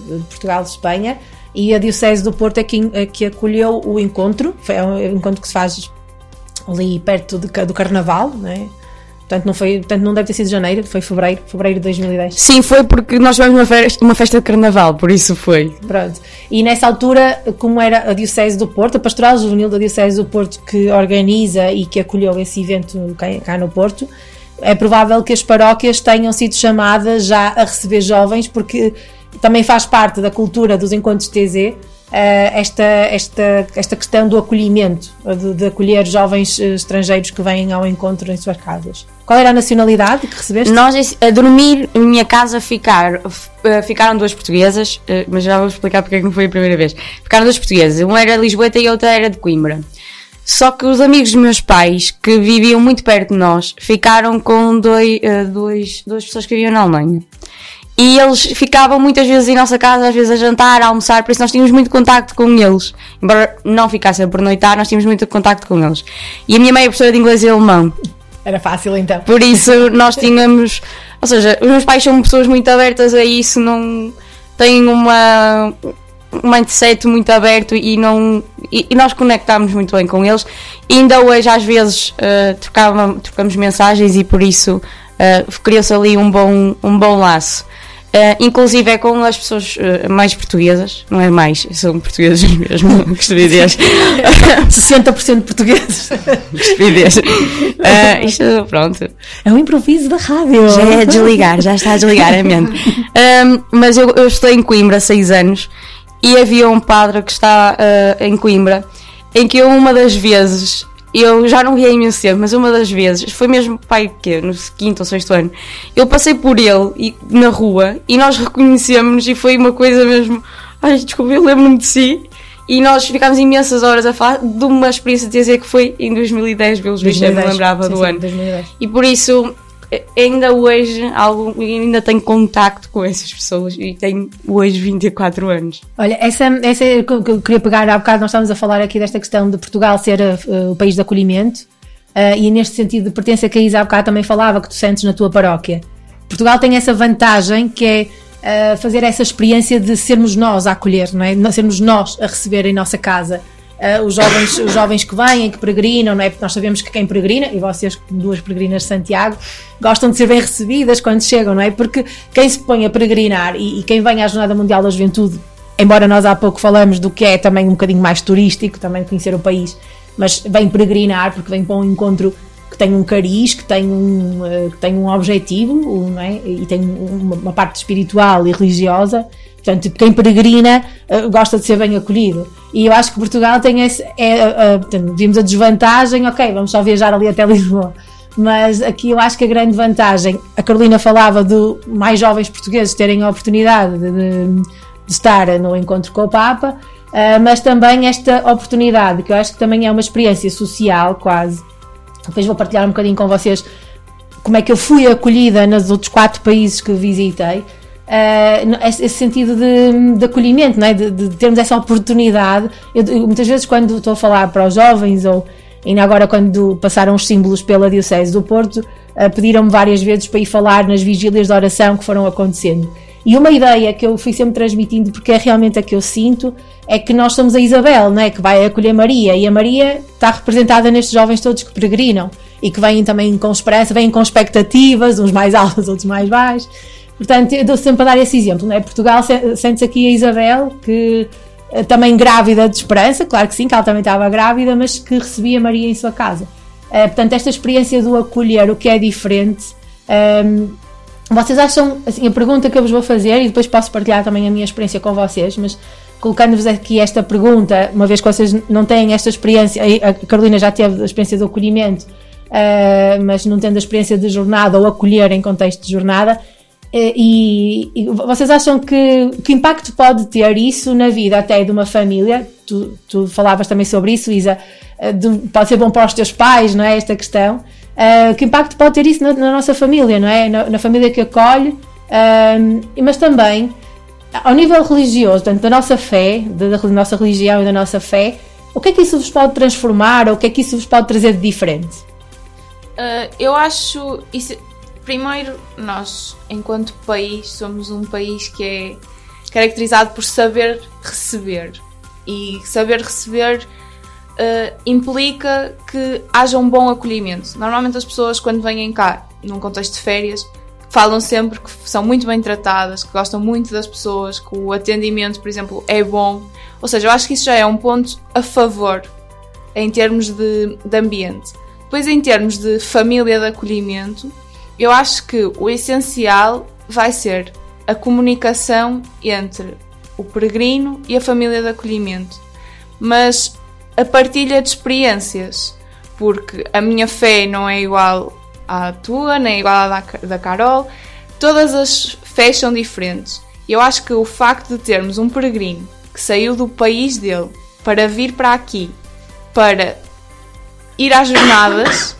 de Portugal e Espanha, e a Diocese do Porto é que, é que acolheu o encontro. Foi é um encontro que se faz ali perto ca- do Carnaval, não é? Portanto, não, foi, portanto, não deve ter sido janeiro, foi fevereiro, fevereiro de 2010. Sim, foi porque nós tivemos uma festa, uma festa de carnaval, por isso foi. Pronto. E nessa altura, como era a Diocese do Porto, a Pastoral Juvenil da Diocese do Porto que organiza e que acolheu esse evento cá, no Porto, é provável que as paróquias tenham sido chamadas já a receber jovens, porque também faz parte da cultura dos encontros TZ esta, esta, esta questão do acolhimento, de, de acolher jovens eh, estrangeiros que vêm ao encontro em suas casas. Qual era a nacionalidade que recebeste? Nós, a dormir em minha casa, ficar, eh, ficaram duas portuguesas, eh, mas já vou explicar porque é que não foi a primeira vez. Ficaram duas portuguesas, uma era de Lisboeta e a outra era de Coimbra. Só que os amigos dos meus pais, que viviam muito perto de nós, ficaram com dois, eh, dois, duas pessoas que viviam na Alemanha. E eles ficavam muitas vezes em nossa casa, às vezes a jantar, a almoçar, por isso nós tínhamos muito contacto com eles. Embora não ficassem por noitar, nós tínhamos muito contacto com eles. E a minha mãe é professora de inglês e alemão. Era fácil então. Por isso nós tínhamos. Ou seja, os meus pais são pessoas muito abertas a isso, não têm uma. um mindset muito aberto e não. E, e nós conectámos muito bem com eles. E ainda hoje, às vezes, eh, trocava- trocamos mensagens e por isso eh, criou-se ali um bom, um bom laço. Eh, inclusive é com as pessoas eh, mais portuguesas, não é mais, são portugueses <laughs> mesmo, <laughs> estupidez. 60% portugueses. estupidez. Eh, isto, pronto. É um improviso da rádio. Já é desligar, já está a desligar a mente. Ahm, mas eu, eu estudei em Coimbra há seis anos e havia um padre que está ah, em Coimbra em que eu uma das vezes, eu já não via imenso tempo, mas uma das vezes, foi mesmo pai que no quinto ou sexto ano, eu passei por ele e, na rua e nós reconhecemos e foi uma coisa mesmo, ai desculpa, eu lembro-me de si. E nós ficámos imensas horas a falar de uma experiência de dizer que foi em 2010, pelos vistos, eu não 2010, lembrava sim, do sim, ano. 2010. E por isso, ainda hoje, ainda tenho contacto com essas pessoas e tenho hoje 24 anos. Olha, essa, essa é eu que eu queria pegar há bocado, nós estávamos a falar aqui desta questão de Portugal ser eh, o país de acolhimento eh, e neste sentido de pertença que a Isa há bocado também falava que tu sentes na tua paróquia. Portugal tem essa vantagem que é eh, fazer essa experiência de sermos nós a acolher, não é? Sermos nós a receber em nossa casa. Eh, os, jovens, os jovens que vêm, que peregrinam, não é? Porque nós sabemos que quem peregrina, e vocês, duas peregrinas de Santiago, gostam de ser bem recebidas quando chegam, não é? Porque quem se põe a peregrinar e, e quem vem à Jornada Mundial da Juventude, embora nós há pouco falamos do que é também um bocadinho mais turístico, também conhecer o país, mas vem peregrinar porque vem para um encontro que tem um cariz, que tem um, eh, que tem um objetivo, não é? e tem uma, uma parte espiritual e religiosa. Portanto, quem peregrina eh, gosta de ser bem acolhido. E eu acho que Portugal tem esse. É, portanto, vimos a desvantagem, ok, vamos só viajar ali até <laughs> Lisboa. Mas aqui eu acho que a grande vantagem, a Carolina falava de mais jovens portugueses terem a oportunidade de, de- de estar no encontro com o Papa, mas também esta oportunidade, que eu acho que também é uma experiência social, quase. Depois vou partilhar um bocadinho com vocês como é que eu fui acolhida nos outros quatro países que visitei, no- esse sentido de, de acolhimento, não é? de, de termos essa oportunidade. Eu, eu, muitas vezes, quando estou a falar para os jovens, ou ainda agora, quando passaram os símbolos pela Diocese do Porto, ah, pediram-me várias vezes para ir falar nas vigílias de oração que foram acontecendo. E uma ideia que eu fui sempre transmitindo, porque é realmente a que eu sinto, é que nós somos a Isabel, não é? que vai acolher Maria, e a Maria está representada nestes jovens todos que peregrinam e que vêm também com esperança, vêm com expectativas, uns mais <laughs> altos, outros mais baixos. Portanto, eu dou sempre a dar esse exemplo, não é? Portugal se- sente-se aqui a Isabel, que eh, também grávida de esperança, claro que sim, que ela também estava grávida, mas que recebia Maria em sua casa. Eh, portanto, esta experiência do acolher, o que é diferente, ehm, vocês acham, assim, a pergunta que eu vos vou fazer, e depois posso partilhar também a minha experiência com vocês, mas colocando-vos aqui esta pergunta, uma vez que vocês não têm esta experiência, a Carolina já teve a experiência do acolhimento, eh, mas não tendo a experiência de jornada ou acolher em contexto de jornada, e, e vocês acham que que impacto pode ter isso na vida até de uma família? Tu, tu falavas também sobre isso, Isa. eh, de- pode ser bom para os teus pais, não é? Esta questão. Eh, que impacto pode ter isso na, na nossa família, não é? Na, na família que acolhe, ehm, mas também ao nível religioso, portanto, da nossa fé, da, da nossa religião e da nossa fé, o que é que isso vos pode transformar ou o que é que isso vos pode trazer de diferente? Uh, eu acho isso. Primeiro, nós, enquanto país, somos um país que é caracterizado por saber receber. E saber receber uh, implica que haja um bom acolhimento. Normalmente, as pessoas, quando vêm cá, num contexto de férias, falam sempre que são muito bem tratadas, que gostam muito das pessoas, que o atendimento, por exemplo, é bom. Ou seja, eu acho que isso já é um ponto a favor em termos de, de ambiente. Depois, em termos de família de acolhimento, eu acho que o essencial vai ser a comunicação entre o peregrino e a família de acolhimento, mas a partilha de experiências, porque a minha fé não é igual à tua, nem é igual à da, da Carol, todas as fés são diferentes. Eu acho que o facto de termos um peregrino que saiu do país dele para vir para aqui, para ir às jornadas,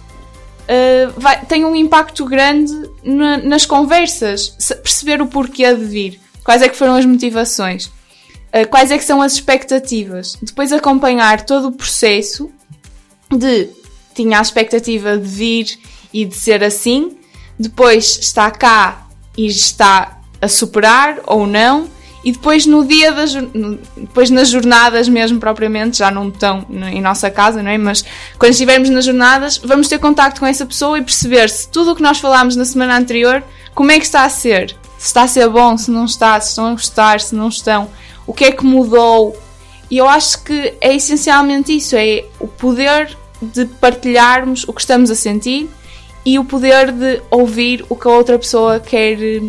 uh, vai- tem um impacto grande na- nas conversas. Perceber o porquê de vir, quais é que foram as motivações, uh, quais é que são as expectativas. Depois acompanhar todo o processo de tinha a expectativa de vir e de ser assim, depois está cá e está a superar ou não, e depois no dia das depois nas jornadas mesmo propriamente, já não estão em nossa casa, não é? Mas quando estivermos nas jornadas, vamos ter contacto com essa pessoa e perceber se tudo o que nós falámos na semana anterior, como é que está a ser? Se está a ser bom, se não está, se estão a gostar, se não estão, o que é que mudou? E eu acho que é essencialmente isso, é o poder de partilharmos o que estamos a sentir e o poder de ouvir o que a outra pessoa quer eh,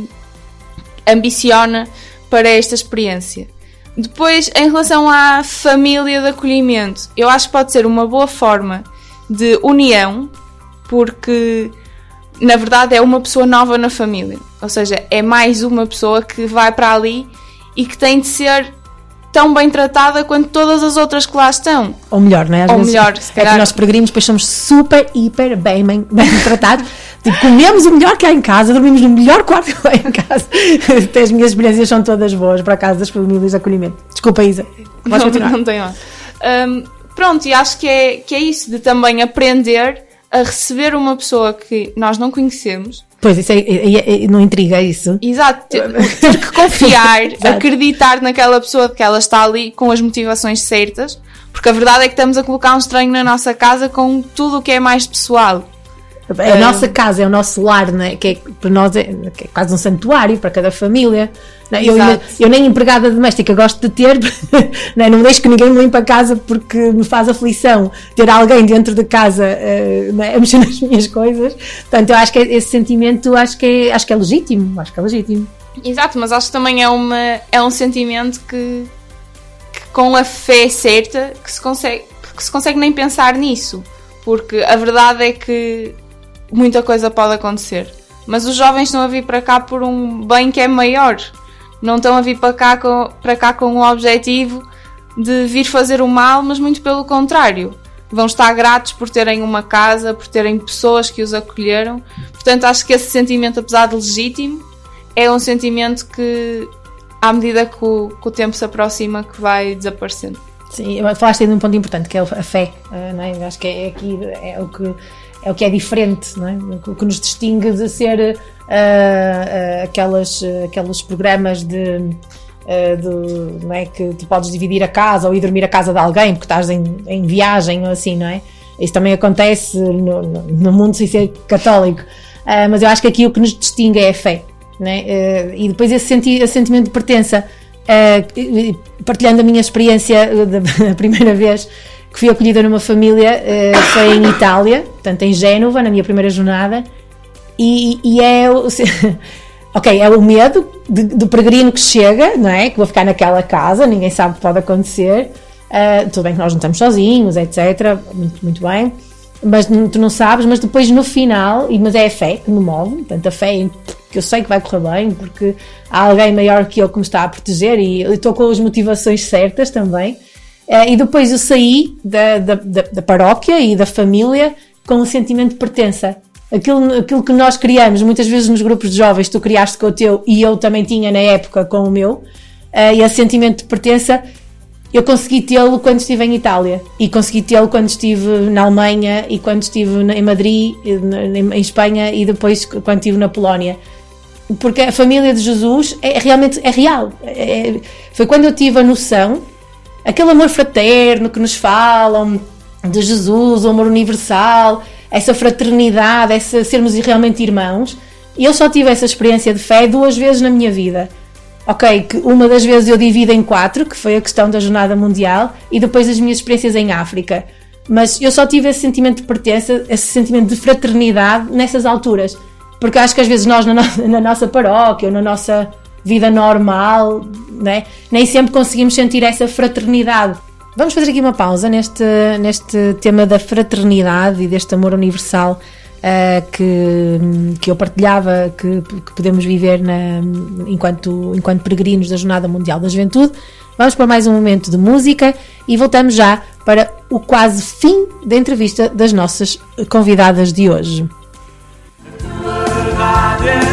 ambiciona para esta experiência. Depois, em relação à família de acolhimento, eu acho que pode ser uma boa forma de união, porque na verdade é uma pessoa nova na família. Ou seja, é mais uma pessoa que vai para ali e que tem de ser tão bem tratada quanto todas as outras que lá estão. Ou melhor, não é? Às Ou vezes melhor, se É calhar. que nós peregrinos depois somos super, hiper bem, bem, bem <laughs> tratados. Tipo, comemos o melhor que há em casa, dormimos no melhor quarto <laughs> que há em casa. Até as minhas experiências são todas boas para a casa das famílias de acolhimento. Desculpa, Isa. Não, continuar. não tem. Hum, pronto, e acho que é, que é isso, de também aprender a receber uma pessoa que nós não conhecemos. Pois, isso é, é- é- não intriga isso. Exato, ter, <laughs> ter que confiar, acreditar naquela pessoa que ela está ali com as motivações certas, porque a verdade é que estamos a colocar um estranho na nossa casa com tudo o que é mais pessoal. É a Ah. nossa casa, é o nosso lar, né? que é, para nós é, é quase um santuário para cada família. né? Eu, ainda- eu nem empregada doméstica gosto de ter, né? <laughs> não deixo que ninguém me limpe a casa porque me faz aflição ter alguém dentro de casa eh, né? a mexer <laughs> nas minhas coisas. Portanto, eu acho que esse sentimento acho que é, acho que é legítimo. Acho que é legítimo. Exato, mas acho que também é, uma, é um sentimento que, que com a fé certa que se, consegue, que se consegue nem pensar nisso. Porque a verdade é que muita coisa pode acontecer. Mas os jovens estão a vir para cá por um bem que é maior. Não estão a vir para cá com, para cá com o objetivo de vir fazer o mal, mas muito pelo contrário. Vão estar gratos por terem uma casa, por terem pessoas que os acolheram. Portanto, acho que esse sentimento, apesar de legítimo, é um sentimento que, à medida que o, que o tempo se aproxima, que vai desaparecendo. Sim, falaste aí de um ponto importante que é a fé, eh, não é? Acho que é aqui é o que é o que é diferente, não é? O que nos distingue de ser eh, eh, aquelas aqueles programas de de, não é? que tu podes dividir a casa ou ir dormir a casa de alguém porque estás em, em viagem ou assim, não é? Isso também acontece no, no, mundo sem ser católico. Ah, mas eu acho que aqui o que nos distingue é a fé. é? E depois esse, senti esse sentimento de pertença. ah, partilhando a minha experiência <laughs> da primeira vez que fui acolhida numa família, ah, foi em Itália, portanto em Génova, na minha primeira jornada. E, e é. o- <laughs> Ok, é o medo do peregrino que chega, não é? Que vou ficar naquela casa, ninguém sabe o que pode acontecer. Ah, tudo bem que nós não estamos sozinhos, etc. Muito, muito bem. Mas tu não sabes, mas depois no final, e- mas é a fé que me move, portanto, a fé em que eu sei que vai correr bem, porque há alguém maior que eu que me está a proteger e eu estou com as motivações certas também. Eh, e depois eu saí da, da, da, paróquia e da família com um sentimento de pertença. Aquilo, aquilo que nós criamos, muitas vezes nos grupos de jovens, tu criaste com o teu e eu também tinha na época com o meu, eh, e esse sentimento de pertença, eu consegui tê-lo quando estive em Itália e consegui tê-lo quando estive na Alemanha e quando estive em Madrid, e em em Espanha e depois quando estive na Polónia porque a família de Jesus é realmente é real. É- é- foi quando eu tive a noção, aquele amor fraterno que nos falam de Jesus, o amor universal, essa fraternidade, essa sermos realmente irmãos. Eu só tive essa experiência de fé duas vezes na minha vida. Ok, que uma das vezes eu divido em quatro, que foi a questão da Jornada Mundial, e depois as minhas experiências em África. Mas eu só tive esse sentimento de pertença, esse sentimento de fraternidade nessas alturas. Porque acho que às vezes nós, na, no- <laughs> na nossa paróquia ou na nossa vida normal, né, nem sempre conseguimos sentir essa fraternidade. Vamos fazer aqui uma pausa neste, neste tema da fraternidade e deste amor universal ah, que, que eu partilhava, que, que podemos viver na- enquanto, enquanto peregrinos da Jornada Mundial da Juventude. Vamos para mais um momento de música e voltamos já para o quase fim da entrevista das nossas convidadas de hoje. verdade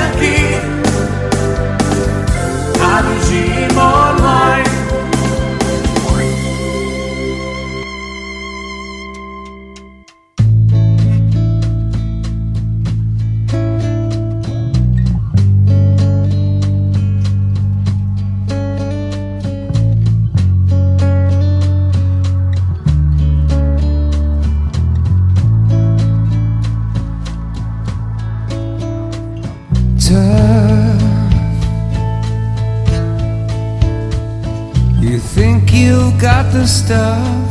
you've got the stuff.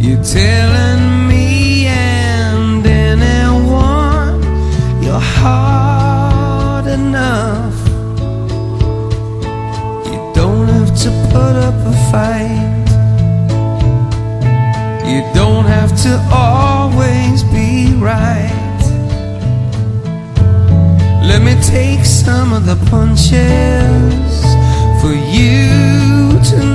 You're telling me and anyone you're hard enough. You don't have to put up a fight. You don't have to always be right. Let me take some of the punches for you tonight.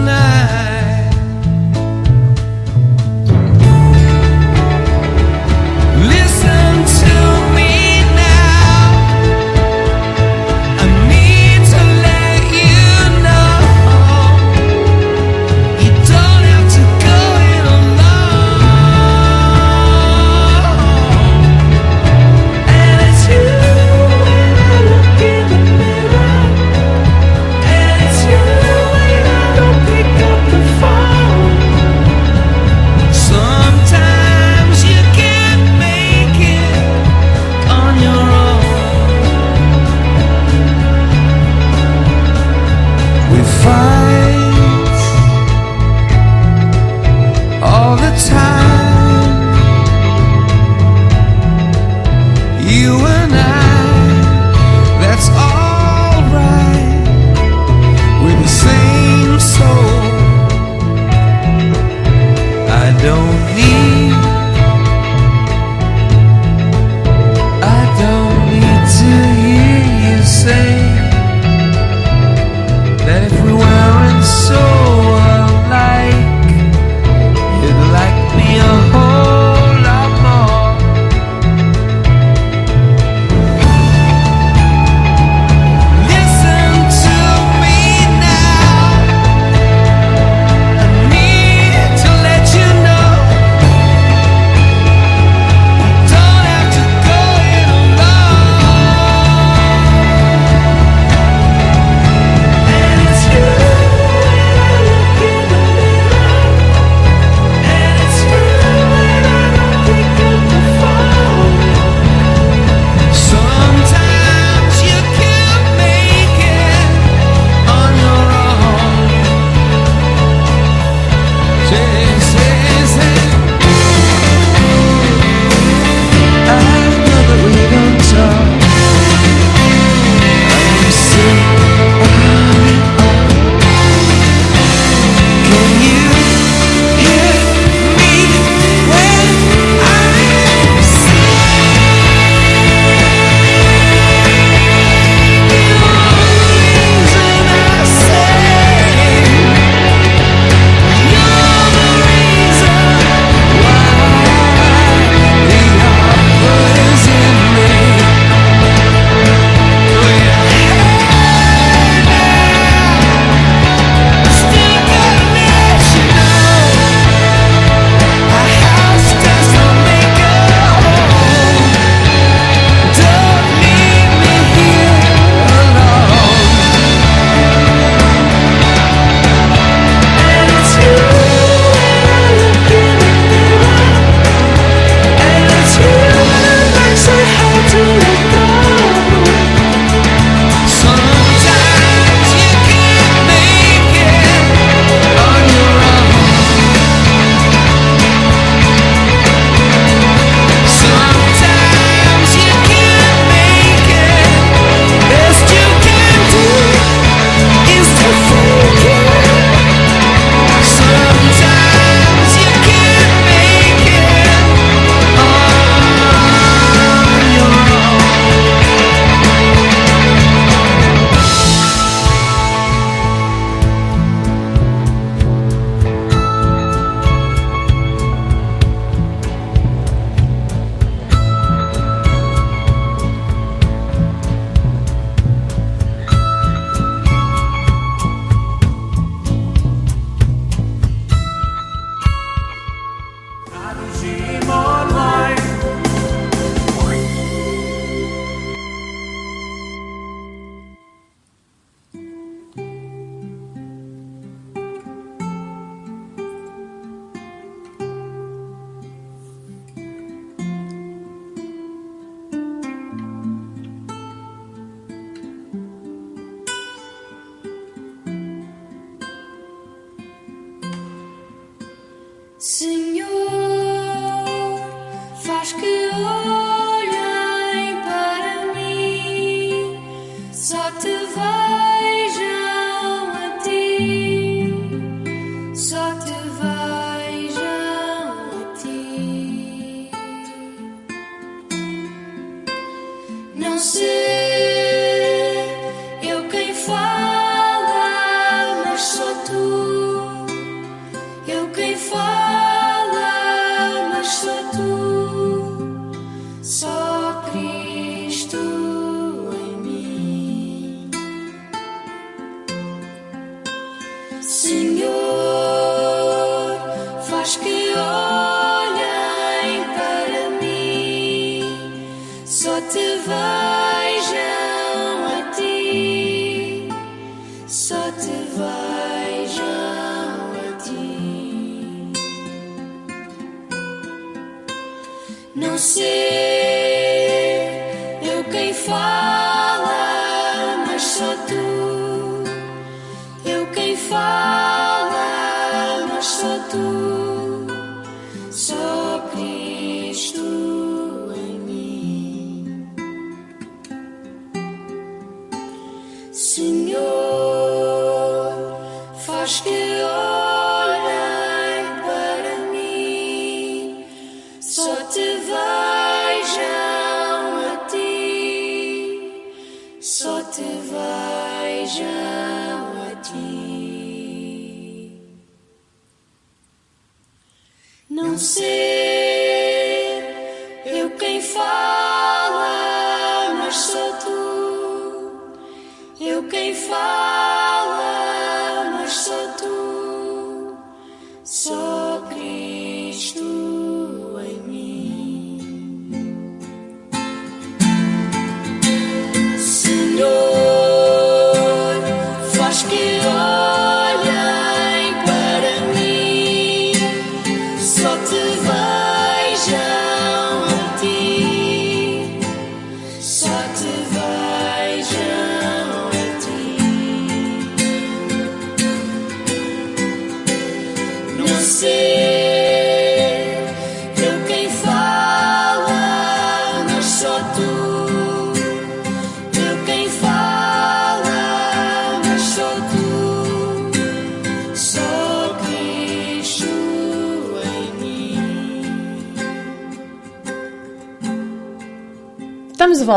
find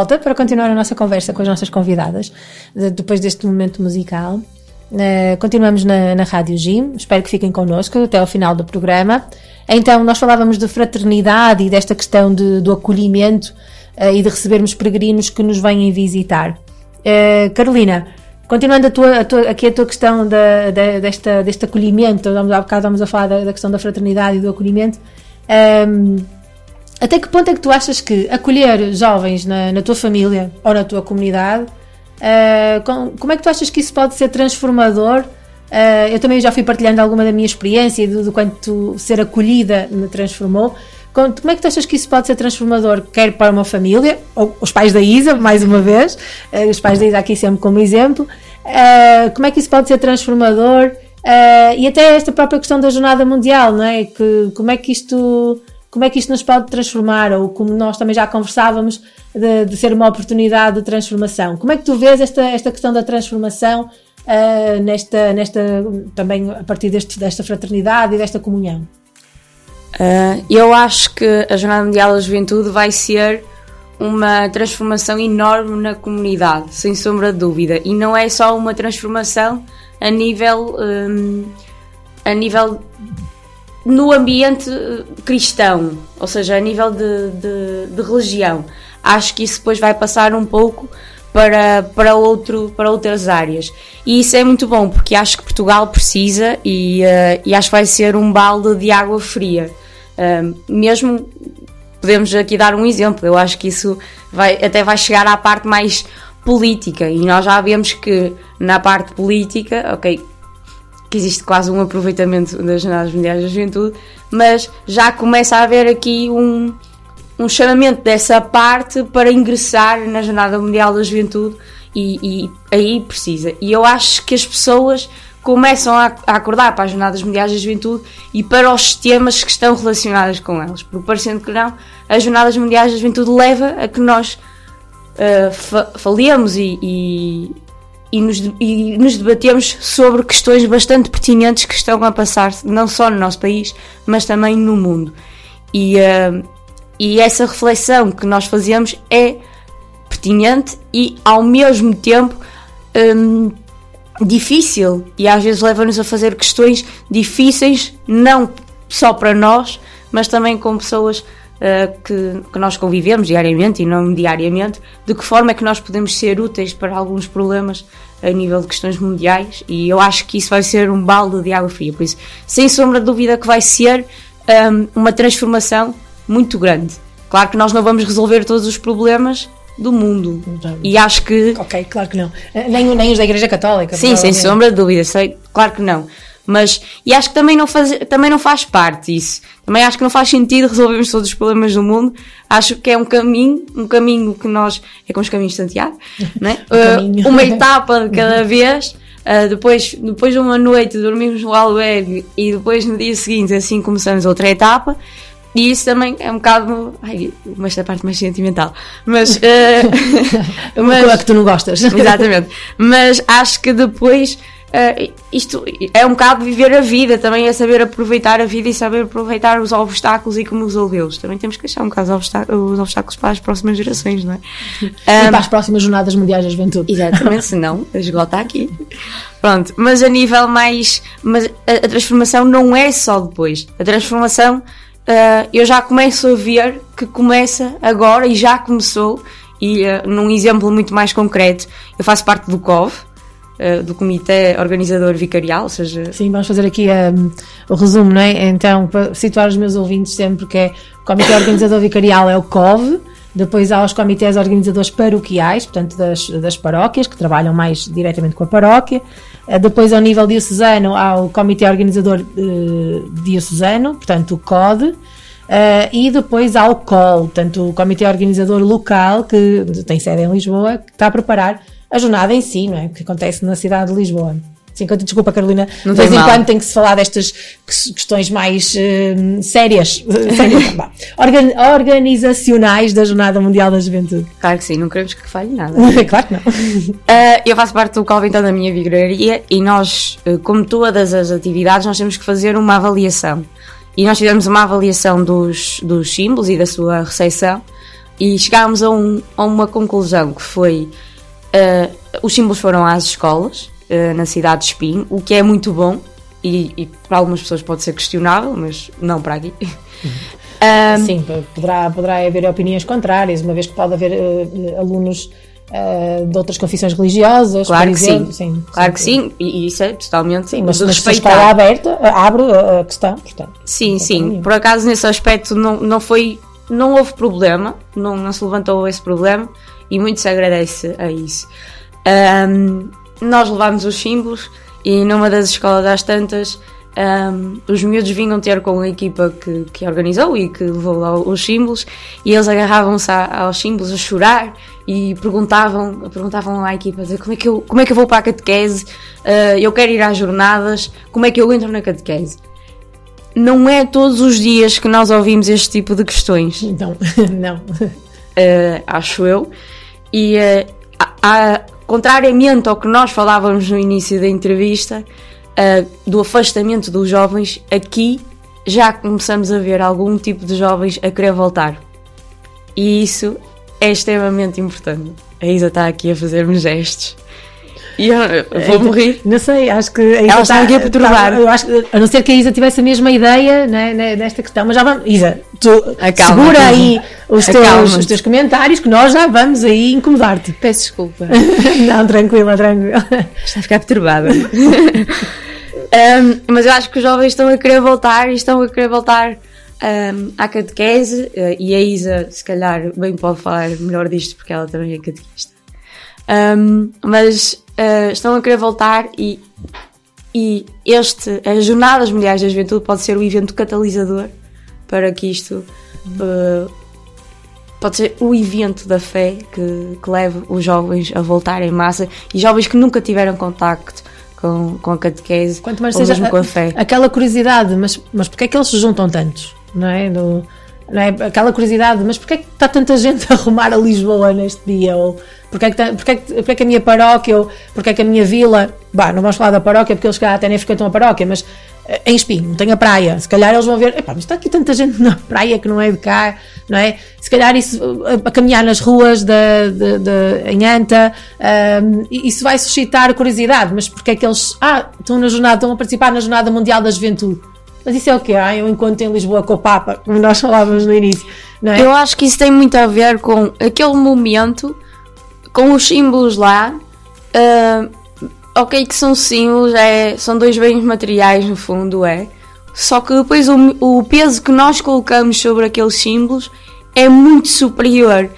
volta para continuar a nossa conversa com as nossas convidadas, de- depois deste momento musical. Eh, continuamos na, na Rádio Gym, espero que fiquem connosco até ao final do programa. Então, nós falávamos de fraternidade e desta questão de- do acolhimento eh, e de recebermos peregrinos que nos vêm visitar. Eh, Carolina, continuando a tua, a tua- aqui a tua questão da, da- desta, deste acolhimento, há bocado estávamos a falar da, da questão da fraternidade e do acolhimento. ehm, até que ponto é que tu achas que acolher jovens na, na tua família ou na tua comunidade, ah, com- como é que tu achas que isso pode ser transformador? Ah, eu também já fui partilhando alguma da minha experiência e do, do quanto ser acolhida me transformou. Com- Como é que tu achas que isso pode ser transformador, quer para uma família, ou os pais da Isa, mais uma vez, ah, os pais da Isa aqui sempre como exemplo, como é que isso pode ser transformador? E até esta própria questão da jornada mundial, não é? Que, como é que isto como é que isto nos pode transformar, ou como nós também já conversávamos, de, de ser uma oportunidade de transformação. Como é que tu vês esta, esta questão da transformação ah, nesta, nesta, também a partir deste, desta fraternidade e desta comunhão? Uh, eu acho que a Jornada Mundial da Juventude vai ser uma transformação enorme na comunidade, sem sombra de dúvida. E não é só uma transformação a nível, um, a nível no ambiente eh, cristão, ou seja, a nível de, de, de religião. Acho que isso depois vai passar um pouco para, para, outro, para outras áreas. E isso é muito bom, porque acho que Portugal precisa e, eh, e acho que vai ser um balde de água fria. Um, mesmo podemos aqui dar um exemplo, eu acho que isso vai, até vai chegar à parte mais política e nós já vemos que na parte política, ok, que existe quase um aproveitamento das Jornadas Mundiais da Juventude, mas já começa a haver aqui um, um chamamento dessa parte para ingressar na Jornada Mundial da Juventude e, e aí precisa. E eu acho que as pessoas começam a, a acordar para as Jornadas Mundiais da Juventude e para os temas que estão relacionados com elas. Porque parecendo que não, as Jornadas Mundiais da Juventude leva a que nós uh, fa e, e, e, nos, e nos debatemos sobre questões bastante pertinentes que estão a passar não só no nosso país, mas também no mundo. E, uh, e essa reflexão que nós fazemos é pertinente e ao mesmo tempo hum, difícil e às vezes leva-nos a fazer questões difíceis, não só para nós, mas também com pessoas ah, que, que nós convivemos diariamente e não diariamente, de que forma é que nós podemos ser úteis para alguns problemas a nível de questões mundiais e eu acho que isso vai ser um balde de água fria, por isso, sem sombra de dúvida que vai ser hum, uma transformação muito grande. Claro que nós não vamos resolver todos os problemas do mundo. E acho que. Ok, claro que não. Eh, Nem, nem os da Igreja Católica. Sim, sem sombra de dúvida, sei, claro que não. Mas, e acho que também não, faz, também não faz parte isso. Também acho que não faz sentido resolvermos todos os problemas do mundo. Acho que é um caminho, um caminho que nós, é como os caminhos de Santiago, né? <laughs> Uh, uma etapa de cada <laughs> vez. Uh, depois, depois de uma noite dormimos no albergue e depois no dia seguinte assim começamos outra etapa. E isso também é um bocado. Ai, uma esta parte mais sentimental. Mas. <laughs> Uh, Uma coisa que tu não gostas. Exatamente. Mas acho que depois. Uh, isto é um bocado viver a vida, também é saber aproveitar a vida e saber aproveitar os obstáculos e como resolvê-los. Também temos que deixar um bocado os obstá- os obstáculos para as próximas gerações, não é? E para as próximas Jornadas Mundiais da Juventude. Exatamente, senão esgota aqui. Pronto, mas a nível mais. Mas a, a transformação não é só depois. A transformação ah, eu já começo a ver que começa agora e já começou. E ah, num exemplo muito mais concreto, eu faço parte do COV, ah, do Comitê Organizador Vicarial, ou seja. Sim, vamos fazer aqui um, o resumo, não é? Então, para situar os meus ouvintes sempre que é o Comitê Organizador Vicarial é o COV, depois há os comitês organizadores paroquiais, portanto das, das paróquias, que trabalham mais diretamente com a paróquia. Eh, Depois, ao nível diocesano, há o Comitê Organizador eh, Diocesano, portanto o CODE, eh, e depois há o COL, portanto o Comitê Organizador Local, que tem sede em Lisboa, que está a preparar a jornada em si, não é? Que acontece na cidade de Lisboa. Sim, desculpa, Carolina. De vez em quando tem que se falar destas que- questões mais eh, sérias, <laughs> sérias. Organ- organizacionais da Jornada Mundial da Juventude. Claro que sim, não queremos que falhe nada. <laughs> claro que não. Uh, eu faço parte do então da minha vigararia e nós, uh, como todas as atividades, nós temos que fazer uma avaliação. E nós fizemos uma avaliação dos, dos símbolos e da sua recepção e chegámos a, um- a uma conclusão que foi uh, os símbolos foram às escolas uh, na cidade de Espinho, o que é muito bom e, e para algumas pessoas pode ser questionável, mas não para aqui. Um, <laughs> Sim, poderá, poderá haver opiniões contrárias, uma vez que pode haver eh, alunos de outras confissões religiosas, Claro que exemplo. sim. Claro que sim, e isso é totalmente Sim, mas, mas se a escola é aberta, abre a questão, portanto. Sim, sim. Por acaso nesse aspecto não, não foi. Não houve problema, não, não se levantou esse problema e muito se agradece a isso. Ahm, nós levámos os símbolos e numa das escolas às tantas ahm, os miúdos vinham ter com a equipa que, que organizou e que levou lá os símbolos e eles agarravam-se aos símbolos a chorar e perguntavam, perguntavam à equipa como, é que eu, como é que eu vou para a catequese, Ah, eu quero ir às jornadas, como é que eu entro na catequese? não é todos os dias que nós ouvimos este tipo de questões. <laughs> Não, não. Eh, acho eu. E eh, a- a- contrariamente ao que nós falávamos no início da entrevista, eh, do afastamento dos jovens, aqui já começamos a ver algum tipo de jovens a querer voltar. E isso é extremamente importante. A Isa está aqui a fazer-me gestos. E eu, eu vou morrer. Não sei, acho que a Isa Ela está aqui a perturbar. tá- eu acho a não ser que a Isa tivesse a mesma ideia né, né, nesta questão, mas já vamos. Isa, tu Acalma-te. segura aí os teus, os teus comentários que nós já vamos aí incomodar-te. Peço desculpa. <laughs> não, tranquila, tranquila. Está a ficar perturbada. <laughs> Um, mas eu acho que os jovens estão a querer voltar e estão a querer voltar um, à catequese uh, e a Isa, se calhar, bem pode falar melhor disto porque ela também é catequista. Um, mas uh, estão a querer voltar e, e este, as Jornadas Mundiais da Juventude pode ser o evento catalisador para que isto uh, pode ser o evento da fé que, que leve os jovens a voltar em massa e jovens que nunca tiveram contacto com, com a catequese Quanto mais ou seja mesmo com a fé. aquela curiosidade, mas, mas porque é que eles se juntam tantos? Não é? Do- não é? Aquela curiosidade, mas porque é que está tanta <laughs> gente a arrumar a Lisboa neste dia? Ou porque é que, tá- porque é que, porque é que a minha paróquia, ou porque é que a minha vila, bah, não vamos falar da paróquia porque eles calhar até nem frequentam a paróquia, mas eh, em Espinho, tem a praia, se calhar eles vão ver, mas está aqui tanta gente na <laughs> praia que não é de cá, não é? Se calhar isso, eh, a, a caminhar nas ruas de, de, de- em Anta, ahm, e- isso vai suscitar curiosidade, mas porque é que eles, ah, estão na jornada, estão a participar na Jornada Mundial da Juventude. Mas isso é o quê? Ah, eu encontro em Lisboa com o Papa, como nós falávamos no início, não é? Eu acho que isso tem muito a ver com aquele momento, com os símbolos lá. ah, ok, que são símbolos, é, são dois bens materiais no fundo, é. Só que depois o, o peso que nós colocamos sobre aqueles símbolos é muito superior.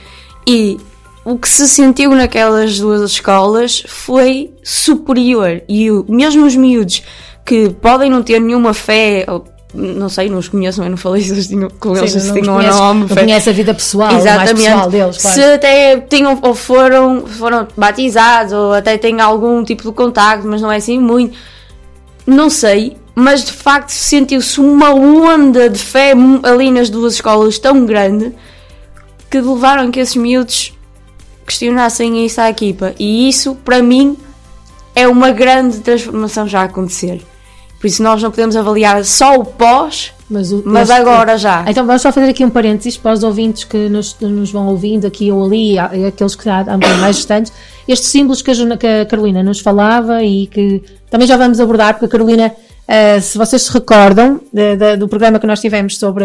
E o que se sentiu naquelas duas escolas foi superior. E mesmo os miúdos que podem não ter nenhuma fé, ou, não sei, não os conheço, eu não falei se eles tinham, com eles Sim, se não os tinham ou conheces- não. conhece a vida pessoal, o mais Exatamente. pessoal deles, claro. Se até tinham, ou foram, foram batizados, ou até têm algum tipo de contacto, mas não é assim muito. Não sei, mas de facto sentiu-se uma onda de fé ali nas duas escolas tão grande que levaram que esses miúdos questionassem isso à equipa. E isso, para mim, é uma grande transformação já a acontecer. Por isso nós não podemos avaliar só o pós, mas, o- mas agora já. Então vamos só fazer aqui um parênteses para os ouvintes que nos, nos vão ouvindo aqui ou ali, aqueles que andam mais distantes. Estes símbolos que a, que a Carolina nos falava e que também já vamos abordar, porque a Carolina, eh, se vocês se recordam de- de- do programa que nós tivemos sobre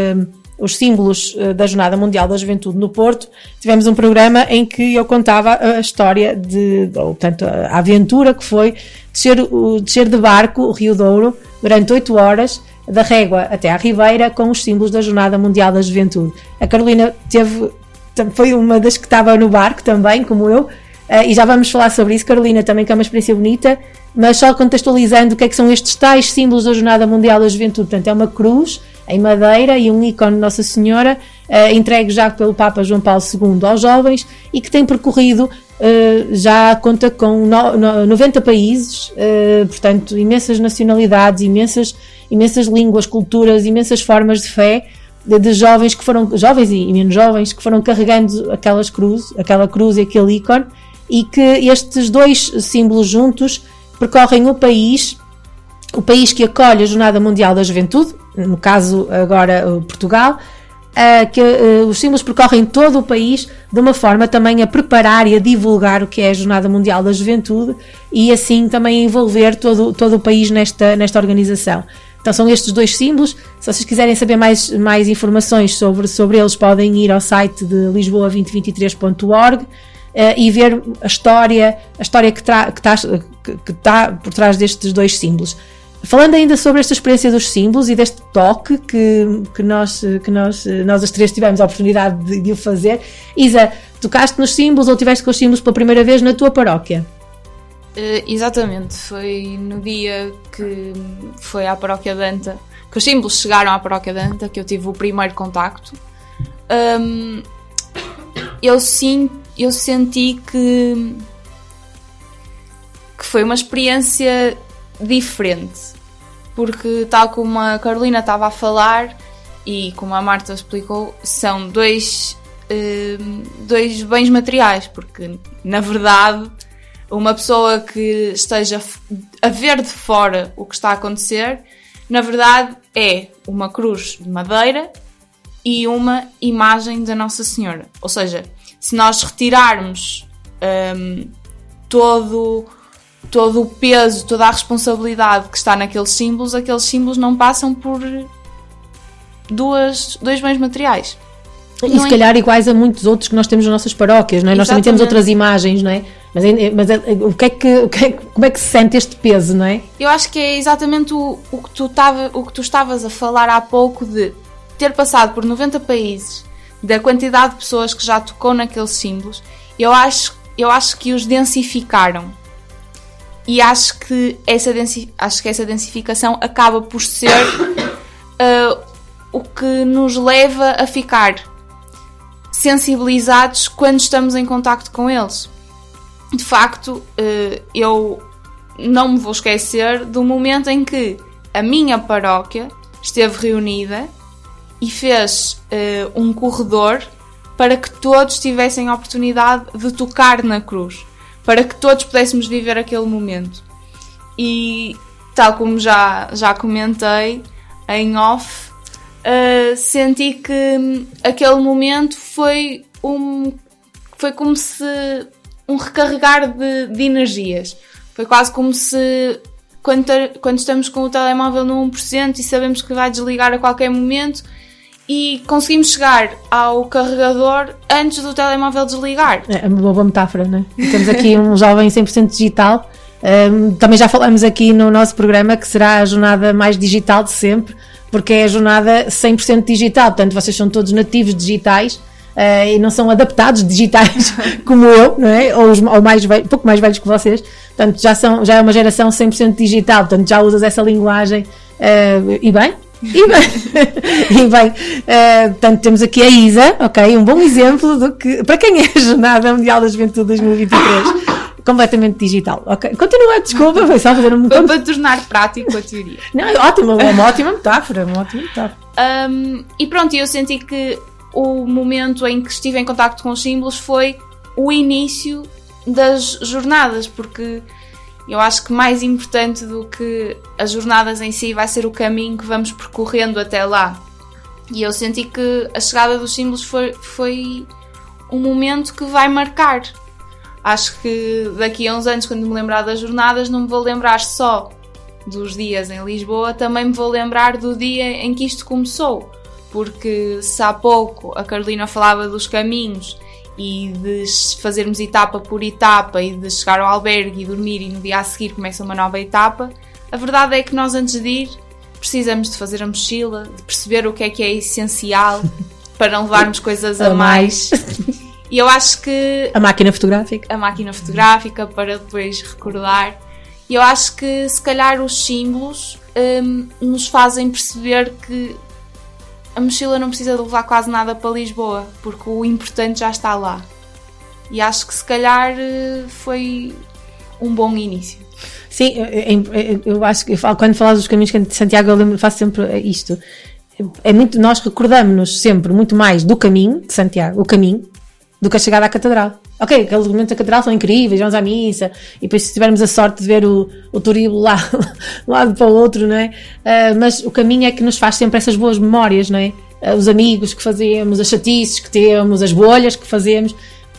os símbolos eh, da Jornada Mundial da Juventude no Porto, tivemos um programa em que eu contava a história de, ou, portanto, a aventura que foi descer, descer de barco o Rio Douro durante 8 horas da Régua até à Ribeira com os símbolos da Jornada Mundial da Juventude. A Carolina teve, foi uma das que estava no barco também, como eu, eh, e já vamos falar sobre isso. Carolina também que é uma experiência bonita, mas só contextualizando o que é que são estes tais símbolos da Jornada Mundial da Juventude. Portanto, é uma cruz em madeira e um ícone Nossa Senhora, eh, entregue já pelo Papa João Paulo II aos jovens e que tem percorrido, eh, já conta com no- no- 90 países, eh, portanto, imensas nacionalidades, imensas, imensas línguas, culturas, imensas formas de fé de, de jovens que foram, jovens e, e menos jovens, que foram carregando aquelas cruz, aquela cruz e aquele ícone, e que estes dois símbolos juntos percorrem o país o país que acolhe a Jornada Mundial da Juventude, no caso agora uh, Portugal, uh, que uh, os símbolos percorrem todo o país de uma forma também a preparar e a divulgar o que é a Jornada Mundial da Juventude e assim também envolver todo, todo o país nesta, nesta organização. Então são estes dois símbolos. Se vocês quiserem saber mais, mais informações sobre, sobre eles, podem ir ao site de lisboa2023.org eh, e ver a história, a história que está que tá, que, por trás destes dois símbolos. Falando ainda sobre esta experiência dos símbolos e deste toque que, que, nós, que nós, nós as três tivemos a oportunidade de, de o fazer, Isa, tocaste nos símbolos ou tiveste com os símbolos pela primeira vez na tua paróquia? Eh, exatamente, foi no dia que foi à paróquia de Anta, que os símbolos chegaram à paróquia de Anta, que eu tive o primeiro contacto. Hum, eu, sim, eu senti que, que foi uma experiência diferente, porque tal como a Carolina estava a falar e como a Marta explicou, são dois, hum, dois bens materiais, porque na verdade uma pessoa que esteja a ver de fora o que está a acontecer, na verdade é uma cruz de madeira e uma imagem da Nossa Senhora. Ou seja, se nós retirarmos hum, todo, todo o peso, toda a responsabilidade que está naqueles símbolos, aqueles símbolos não passam por duas, dois bens materiais. E Não se é- calhar iguais a muitos outros que nós temos nas nossas paróquias, não é? Nós também temos Exatamente. outras imagens, não é? Mas, é- mas é- o que é que, o que é como é que se sente este peso, não é? Eu acho que é exatamente o, o, que tu tava, o que tu estavas a falar há pouco de ter passado por 90 países, da quantidade de pessoas que já tocou naqueles símbolos. Eu acho, eu acho que os densificaram. E acho que essa, acho que essa densificação acaba por ser ah, <coughs> o que nos leva a ficar sensibilizados quando estamos em contacto com eles. De facto, eh, eu não me vou esquecer do momento em que a minha paróquia esteve reunida e fez eh, um corredor para que todos tivessem a oportunidade de tocar na cruz, para que todos pudéssemos viver aquele momento. E tal como já, já comentei em off, eh, senti que hum, aquele momento foi um foi como se um recarregar de, de energias. Foi quase como se quando, quando estamos com o telemóvel no 1% e sabemos que vai desligar a qualquer momento e conseguimos chegar ao carregador antes do telemóvel desligar. É uma boa metáfora, não é? Temos aqui um jovem 100% digital. Um, também já falamos aqui no nosso programa que será a jornada mais digital de sempre, porque é a jornada 100% digital. Portanto, vocês são todos nativos digitais uh, e não são adaptados digitais <laughs> como eu, não é? Ou, os, ou mais velhos, pouco mais velhos que vocês. Portanto, já, são, já é uma geração 100% digital. Portanto, já usas essa linguagem uh, e bem. E bem, <laughs> e bem uh, portanto, temos aqui a Isa, ok? Um bom exemplo do que, para quem é a Jornada Mundial da Juventude 2023, <laughs> completamente digital, ok? Continua, desculpa, foi só fazer um Foi para tornar prático a teoria. <laughs> Não, é ótimo, é uma ótima metáfora, uma ótima metáfora. Um, e pronto, eu senti que o momento em que estive em contacto com os símbolos foi o início das jornadas, porque eu acho que mais importante do que as jornadas em si vai ser o caminho que vamos percorrendo até lá. E eu senti que a chegada dos símbolos foi, foi um momento que vai marcar. Acho que daqui a uns anos, quando me lembrar das jornadas, não me vou lembrar só dos dias em Lisboa, também me vou lembrar do dia em que isto começou. Porque se há pouco a Carolina falava dos caminhos e de fazermos etapa por etapa e de chegar ao albergue e dormir e no dia a seguir começa uma nova etapa, a verdade é que nós antes de ir precisamos de fazer a mochila, de perceber o que é que é essencial <laughs> para não levarmos coisas a mais. E eu acho que A máquina fotográfica. a máquina fotográfica para depois recordar. E eu acho que se calhar os símbolos hum, nos fazem perceber que a mochila não precisa de levar quase nada para Lisboa, porque o importante já está lá. E acho que se calhar eh, foi um bom início. Sim, eu, acho que eu falo, quando falas dos caminhos de Santiago, eu lembro, faço sempre isto. É muito, nós recordamos-nos sempre muito mais do caminho de Santiago, o caminho, do que a chegada à Catedral. Ok, aqueles momentos da Catedral são incríveis, vamos à missa, e depois se tivermos a sorte de ver o, o Turíbulo lá, <laughs> lado para o outro, não é? Ah, mas o caminho é que nos faz sempre essas boas memórias, não é? Ah, os amigos que fazemos, as chatices que temos, as bolhas que fazemos.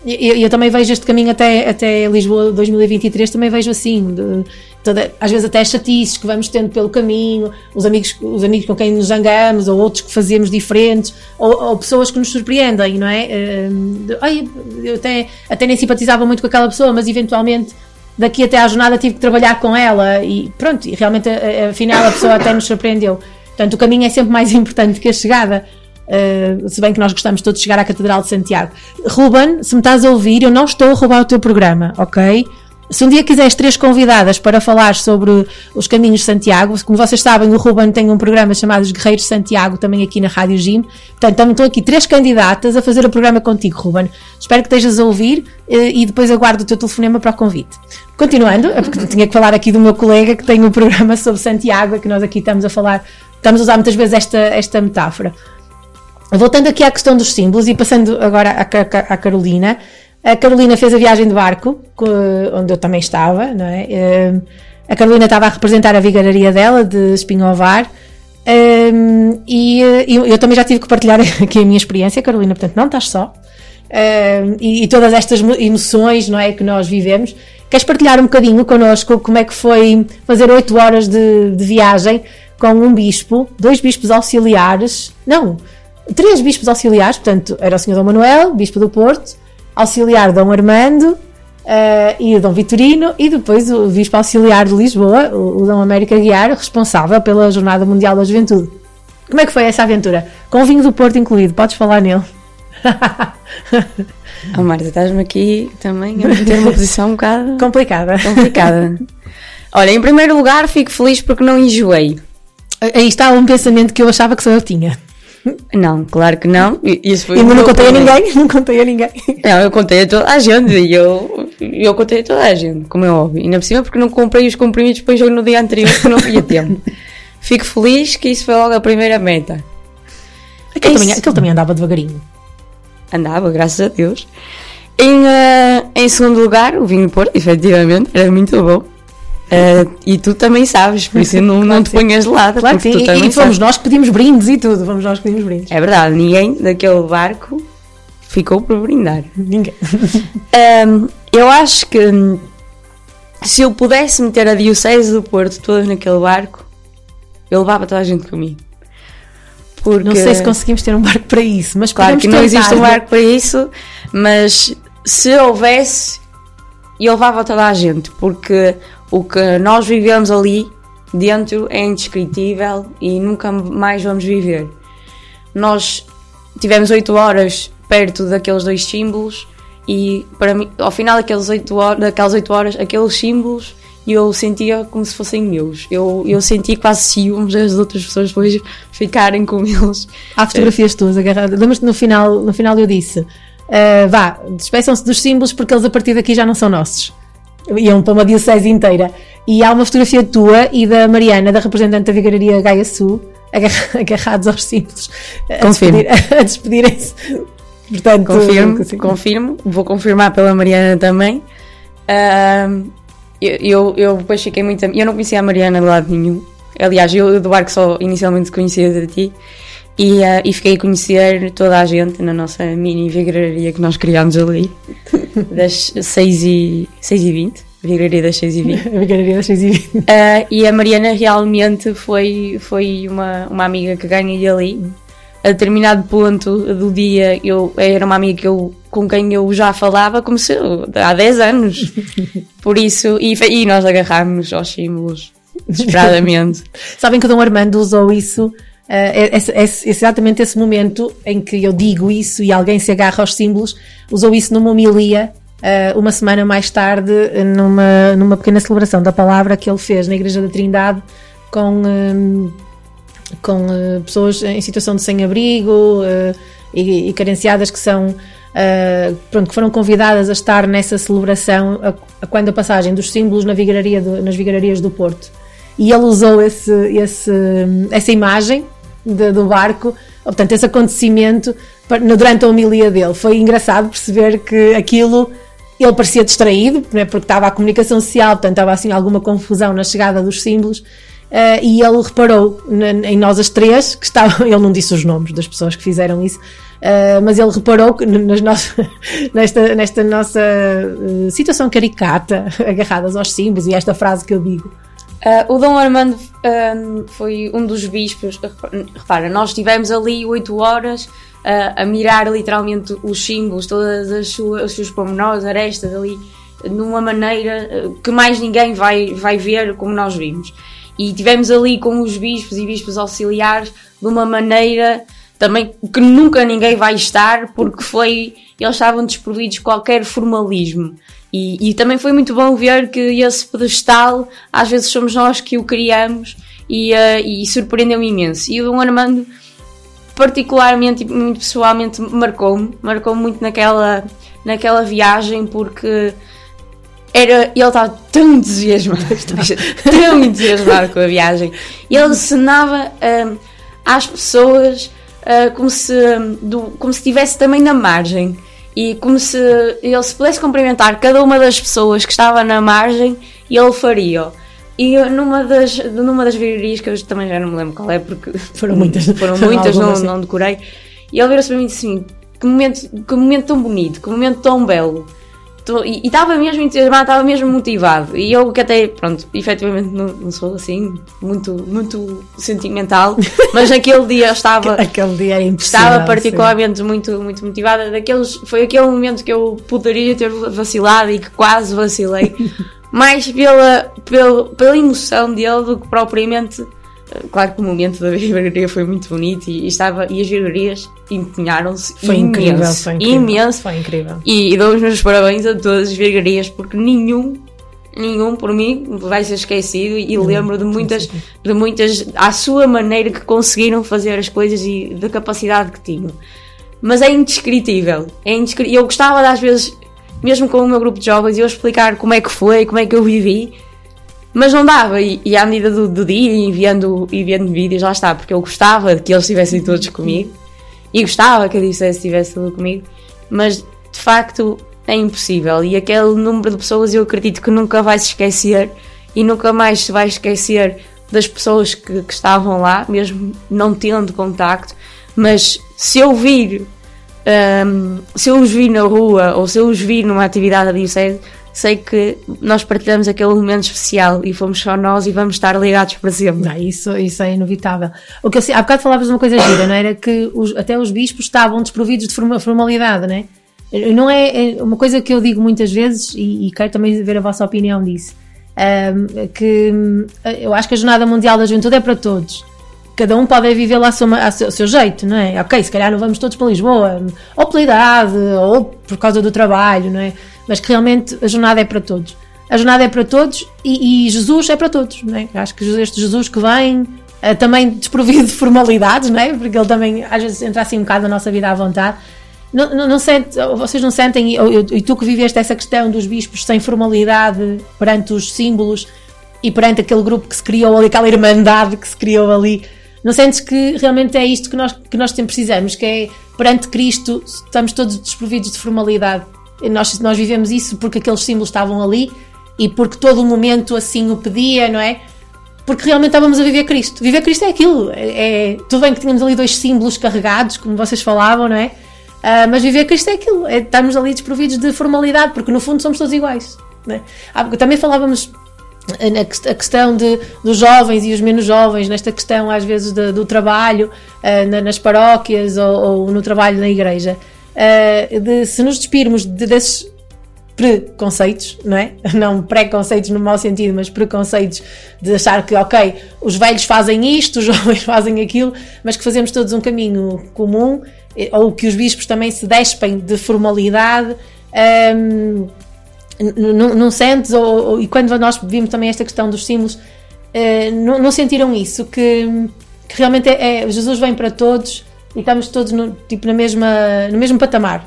E eu, também vejo este caminho até, até Lisboa 2023, também vejo assim, de, toda, às vezes até chatices que vamos tendo pelo caminho, os amigos, os amigos com quem nos zangamos, ou outros que fazemos diferentes, ou, ou pessoas que nos surpreendem, não é? Hum, Ai, eu até, até nem simpatizava muito com aquela pessoa, mas eventualmente daqui até à jornada tive que trabalhar com ela e pronto, e realmente afinal a pessoa até nos surpreendeu. Portanto, o caminho é sempre mais <laughs> importante que a chegada. Uh, se bem que nós gostamos todos de chegar à Catedral de Santiago. Ruben, se me estás a ouvir, eu não estou a roubar o teu programa, ok? Se um dia quiseres três convidadas para falar sobre os caminhos de Santiago, como vocês sabem, o Ruben tem um programa chamado Os Guerreiros de Santiago, também aqui na Rádio Jim. Portanto, também estão aqui três candidatas a fazer o programa contigo, Ruben. Espero que estejas a ouvir eh, e depois aguardo o teu telefonema para o convite. Continuando, é porque tinha que falar aqui do meu colega que tem um programa sobre Santiago, é que nós aqui estamos a falar, estamos a usar muitas vezes esta, esta metáfora. Voltando aqui à questão dos símbolos e passando agora à, Ca- Ca- à Carolina, a Carolina fez a viagem de barco, co- onde eu também estava, não é? Eh, A Carolina estava a representar a vigararia dela, de Espinhovar, eh, e eu, também já tive que partilhar <laughs> aqui a minha experiência, Carolina, portanto não estás só. Eh, e, todas estas mo- emoções, não é, que nós vivemos. Queres partilhar um bocadinho connosco como é que foi fazer oito horas de, de viagem com um bispo, dois bispos auxiliares, não, três bispos auxiliares, portanto, era o Sr. Dom Manuel, bispo do Porto, auxiliar Dom Armando eh, e Dom Vitorino, e depois o bispo auxiliar de Lisboa, o, o Dom América Guiar, responsável pela Jornada Mundial da Juventude. Como é que foi essa aventura? Com o vinho do Porto incluído, podes falar nele. <laughs> Oh, Marta, estás-me aqui também a meter uma posição um bocado <laughs> complicada. complicada. Olha, em primeiro lugar, fico feliz porque não enjoei. Aí está um pensamento que eu achava que só eu tinha. Não, claro que não. Isso foi E não contei a primeiro. ninguém, <laughs> não contei a ninguém. Não, eu contei a toda a gente e eu, eu contei a toda a gente, como é óbvio. E ainda por cima porque não comprei os comprimidos para jogo no dia anterior, porque não havia tempo. <laughs> Fico feliz que isso foi logo a primeira meta. Aquele, Isso- também, aquele também andava devagarinho. Andava, graças a Deus. Em, eh, em segundo lugar, o vinho Porto, efetivamente, era muito bom. Eh, e tu também sabes, por isso não, não te ponhas de lado. Claro que sim. E, e fomos nós que pedimos brindes e tudo. Fomos nós que pedimos brindes. É verdade, ninguém daquele barco ficou por brindar. Ninguém. <laughs> Ahm, eu acho que se eu pudesse meter a Diocese do Porto toda naquele barco, eu levava toda a gente comigo. Porque Não sei se conseguimos ter um barco para isso, mas Claro que não existe um barco para isso, mas se houvesse, eu levava toda a gente, porque o que nós vivemos ali dentro é indescritível e nunca mais vamos viver. Nós tivemos 8 horas perto daqueles dois símbolos e para mim, ao final daqueles 8 horas, daquelas 8 horas, aqueles símbolos eu sentia como se fossem meus. Eu, eu senti quase ciúmes das outras pessoas depois ficarem com eles. Há fotografias tuas agarradas. Lembras-te no final, no final eu disse: ah, vá, despeçam-se dos símbolos porque eles a partir daqui já não são nossos. Iam para uma diocese inteira. E há uma fotografia tua e da Mariana, da representante da Vigararia Gaia Sul, agarra- <laughs> agarrados aos símbolos, a despedir- <laughs> a despedirem-se. Portanto, Confirmo, sim. confirmo. Vou confirmar pela Mariana também. Ahm, eu, eu, eu depois fiquei muito. Eu não conhecia a Mariana de lado nenhum. Aliás, eu do barco só inicialmente conhecia de ti. E, ah, e fiquei a conhecer toda a gente na nossa mini vigararia que nós criámos ali, <laughs> das 6 e, 6 e 20. Vigararia das 6 e 20. A <laughs> Vigararia das 6 e 20. Ah, e a Mariana realmente foi, foi uma, uma amiga que ganhei ali. A determinado ponto do dia, eu era uma amiga que eu, com quem eu já falava como se eu- há 10 anos. <laughs> Por isso, e, e nós agarrámos aos símbolos desesperadamente. Sabem que o Dom Armando usou isso, eh, esse- esse- exatamente esse momento em que eu digo isso e alguém se agarra aos símbolos, usou isso numa homilia eh, uma semana mais tarde, eh, numa, numa pequena celebração da palavra que ele fez na Igreja da Trindade com, eh, com eh, pessoas em situação de sem-abrigo eh, e, e carenciadas que são. pronto, que foram convidadas a estar nessa celebração a, a quando a passagem dos símbolos na vigararia do- nas vigararias do Porto e ele usou esse, esse, essa imagem de- do barco, portanto, esse acontecimento durante a homilia dele. Foi engraçado perceber que aquilo ele parecia distraído, né, porque estava a comunicação social, portanto, estava assim alguma confusão na chegada dos símbolos. eh, e ele reparou na- em nós as três que estavam. <laughs> Ele não disse os nomes das pessoas que fizeram isso, eh, mas ele reparou que nas nossas, <laughs> nesta, nesta nossa eh, situação caricata, <laughs> agarradas aos símbolos, e esta frase que eu digo, Ah, o Dom Armando foi um dos bispos. Repara, nós estivemos ali 8 horas ah, a mirar literalmente os símbolos, todas as suas, os seus pormenores, arestas ali, numa maneira ah, que mais ninguém vai, vai ver como nós vimos. E tivemos ali com os bispos e bispos auxiliares de uma maneira também que nunca ninguém vai estar, porque foi. Eles estavam desprovidos de qualquer formalismo. E, e também foi muito bom ver que esse pedestal, às vezes somos nós que o criamos e, eh, e surpreendeu-me imenso. E o Dom Armando, particularmente e muito pessoalmente, marcou-me, marcou-me muito naquela, naquela viagem, porque era, ele estava tão entusiasmado, <laughs> tão entusiasmado com a viagem. Ele ensinava hum, às pessoas ah, como, se, como se estivesse também na margem. E como se ele se pudesse cumprimentar cada uma das pessoas que estava na margem e ele faria. E numa das, numa das virarias, que eu também já não me lembro qual é, porque <laughs> Foram muitas. <laughs> foram muitas, não, não decorei. E ele virou-se para mim e disse assim: que momento, que momento tão bonito, que momento tão belo. Tô- E estava mesmo entusiasmado, estava mesmo motivado. E eu que até, pronto, efetivamente não, não sou assim, muito, muito sentimental, <laughs> mas naquele dia estava. <laughs> Aquele dia é impossível. Estava particularmente muito, muito motivada. Daqueles, foi aquele momento que eu poderia ter vacilado e que quase vacilei. <laughs> mais pela, pela, pela emoção dele do que propriamente. Claro que o momento da virgaria foi muito bonito e, e estava, e as virgarias empenharam-se Foi incrível, imenso, foi incrível. imenso. Foi incrível. E, e dou os meus parabéns a todas as virgarias porque nenhum nenhum por mim vai ser esquecido e lembro de muitas, de muitas, à sua maneira que conseguiram fazer as coisas e da capacidade que tinham. Mas é indescritível. É indescri... Eu gostava de, às vezes, mesmo com o meu grupo de jovens, eu explicar como é que foi, como é que eu vivi, mas não dava. E, e à medida do, do dia, e vendo, e vendo vídeos, lá está, porque eu gostava de que eles estivessem todos comigo e gostava que a Dicesse estivesse tudo comigo, mas de facto é impossível. E aquele número de pessoas eu acredito que nunca vai se esquecer e nunca mais se vai esquecer das pessoas que, que estavam lá, mesmo não tendo contacto. Mas se eu vir, hum, se eu os vi na rua ou se eu os vi numa atividade da Diocese, sei que nós partilhamos aquele momento especial e fomos só nós e vamos estar ligados para sempre. Não, isso, isso é inevitável. O que eu, há bocado falavas de uma coisa gira, não é? era? Que os- até os bispos estavam desprovidos de forma- formalidade, não é? Não é, é uma coisa que eu digo muitas vezes e, e quero também ver a vossa opinião disso. ahm, que hum, eu acho que a Jornada Mundial da Juventude é para todos. Cada um pode viver lá ao seu, seu jeito, não é? Ok, se calhar não vamos todos para Lisboa, ou pela idade, ou por causa do trabalho, não é? Mas que realmente a jornada é para todos. A jornada é para todos e, e Jesus é para todos, não é? Acho que este Jesus que vem, eh, também desprovido de formalidades, não é? Porque ele também às vezes entra assim um bocado na nossa vida à vontade. Não, não, não sente, vocês não sentem, e, e tu que viveste essa questão dos bispos sem formalidade perante os símbolos e perante aquele grupo que se criou ali, aquela irmandade que se criou ali, não sentes que realmente é isto que nós, que nós sempre precisamos, que é perante Cristo estamos todos desprovidos de formalidade. Nós, nós vivemos isso porque aqueles símbolos estavam ali e porque todo o momento assim o pedia, não é? Porque realmente estávamos a viver Cristo. Viver Cristo é aquilo. É, é- tudo bem que tínhamos ali dois símbolos carregados, como vocês falavam, não é? Ah, mas viver Cristo é aquilo. É, estamos ali desprovidos de formalidade, porque no fundo somos todos iguais. É? Há- também falávamos a questão de, dos jovens e os menos jovens, nesta questão às vezes de- do trabalho ah, na- nas paróquias ou, ou no trabalho na igreja, ah, de se nos despirmos de- desses preconceitos, não é? <laughs> Não preconceitos no mau sentido, mas preconceitos de achar que, ok, os velhos fazem isto, os <laughs> jovens fazem aquilo, mas que fazemos todos um caminho comum, eh, ou que os bispos também se despem de formalidade. ahm, N- não, sentes, ou, ou- e quando nós vimos também esta questão dos símbolos, eh, não, não sentiram isso? Que, que realmente é, é- Jesus vem para todos e estamos todos no, tipo, na mesma, no mesmo patamar.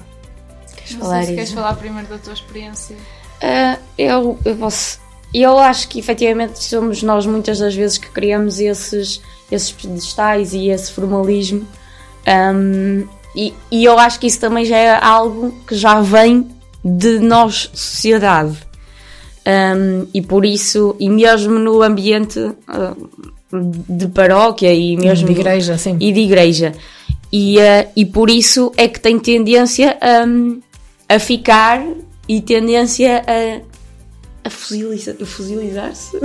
Não falar se queres falar primeiro da tua experiência. Ah, eu, eu, posso, eu acho que efetivamente somos nós muitas das vezes que criamos esses, esses pedestais e esse formalismo. Ahm, e, e eu acho que isso também já é algo que já vem de nós, sociedade. Ahm, e por isso, e mesmo no ambiente ah, de paróquia e mesmo De igreja, sim. e de igreja. E, ah, e por isso é que tem tendência ahm, a ficar e tendência a, a a. <laughs> <laughs> Fossilizar-se?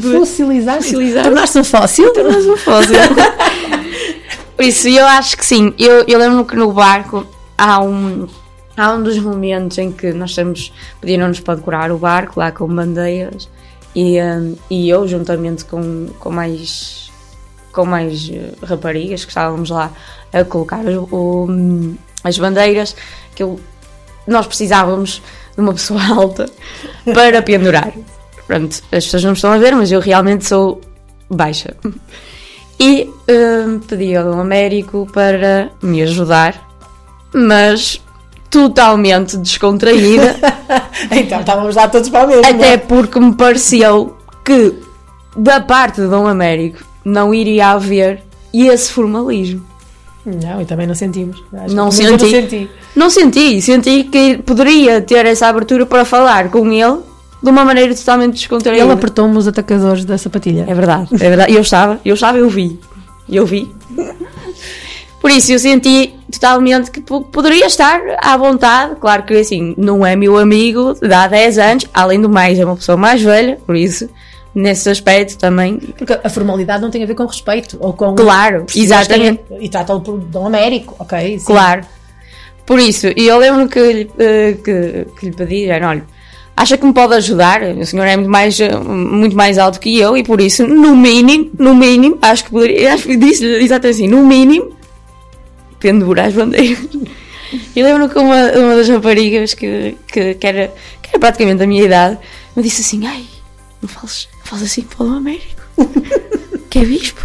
Fossilizar-se. Tornar-se um fóssil? Tornar-se um fóssil. <laughs> Por isso, eu acho que sim. Eu, eu lembro que no barco há um, há um dos momentos em que nós estamos, pediram-nos para decorar o barco lá com bandeiras e, hum, e eu, juntamente com, com mais, com mais eh, raparigas que estávamos lá a colocar o- o- as bandeiras, que eu- nós precisávamos de uma pessoa <laughs> alta para pendurar. Pronto, as pessoas não me estão a ver, mas eu realmente sou baixa. E hum, pedi ao Dom Américo para me ajudar, mas totalmente descontraída. <laughs> então estávamos lá todos para o mesmo. Até porque me pareceu que da parte de Dom Américo não iria haver esse formalismo. Não, e também não sentimos. Acho Não menos eu senti. Não senti. Senti que poderia ter essa abertura para falar com ele de uma maneira totalmente descontraída. Ele apertou-me os atacadores da sapatilha. É verdade, é verdade. Eu estava, eu estava, eu vi. Eu vi. Por isso eu senti totalmente que po- poderia estar à vontade. Claro que assim, não é meu amigo de há 10 anos, além do mais, é uma pessoa mais velha, por isso, nesse aspecto também. Porque a formalidade não tem a ver com respeito ou com. Claro, exatamente. é- E trata-lo por Dom Américo, ok? sim. Claro. Por isso, e eu lembro que, lhe- eh, que, que lhe pedi, era, olha, acha que me pode ajudar? O senhor é muito mais, eh, muito mais alto que eu e por isso, no mínimo, no mínimo, acho que poderia, acho que disse-lhe exatamente assim, no mínimo, pendurar as bandeiras. E lembro que uma, uma das raparigas que, que, que, era, que era praticamente da minha idade me disse assim: ai, não fales, fales assim para o Américo, <laughs> que é bispo.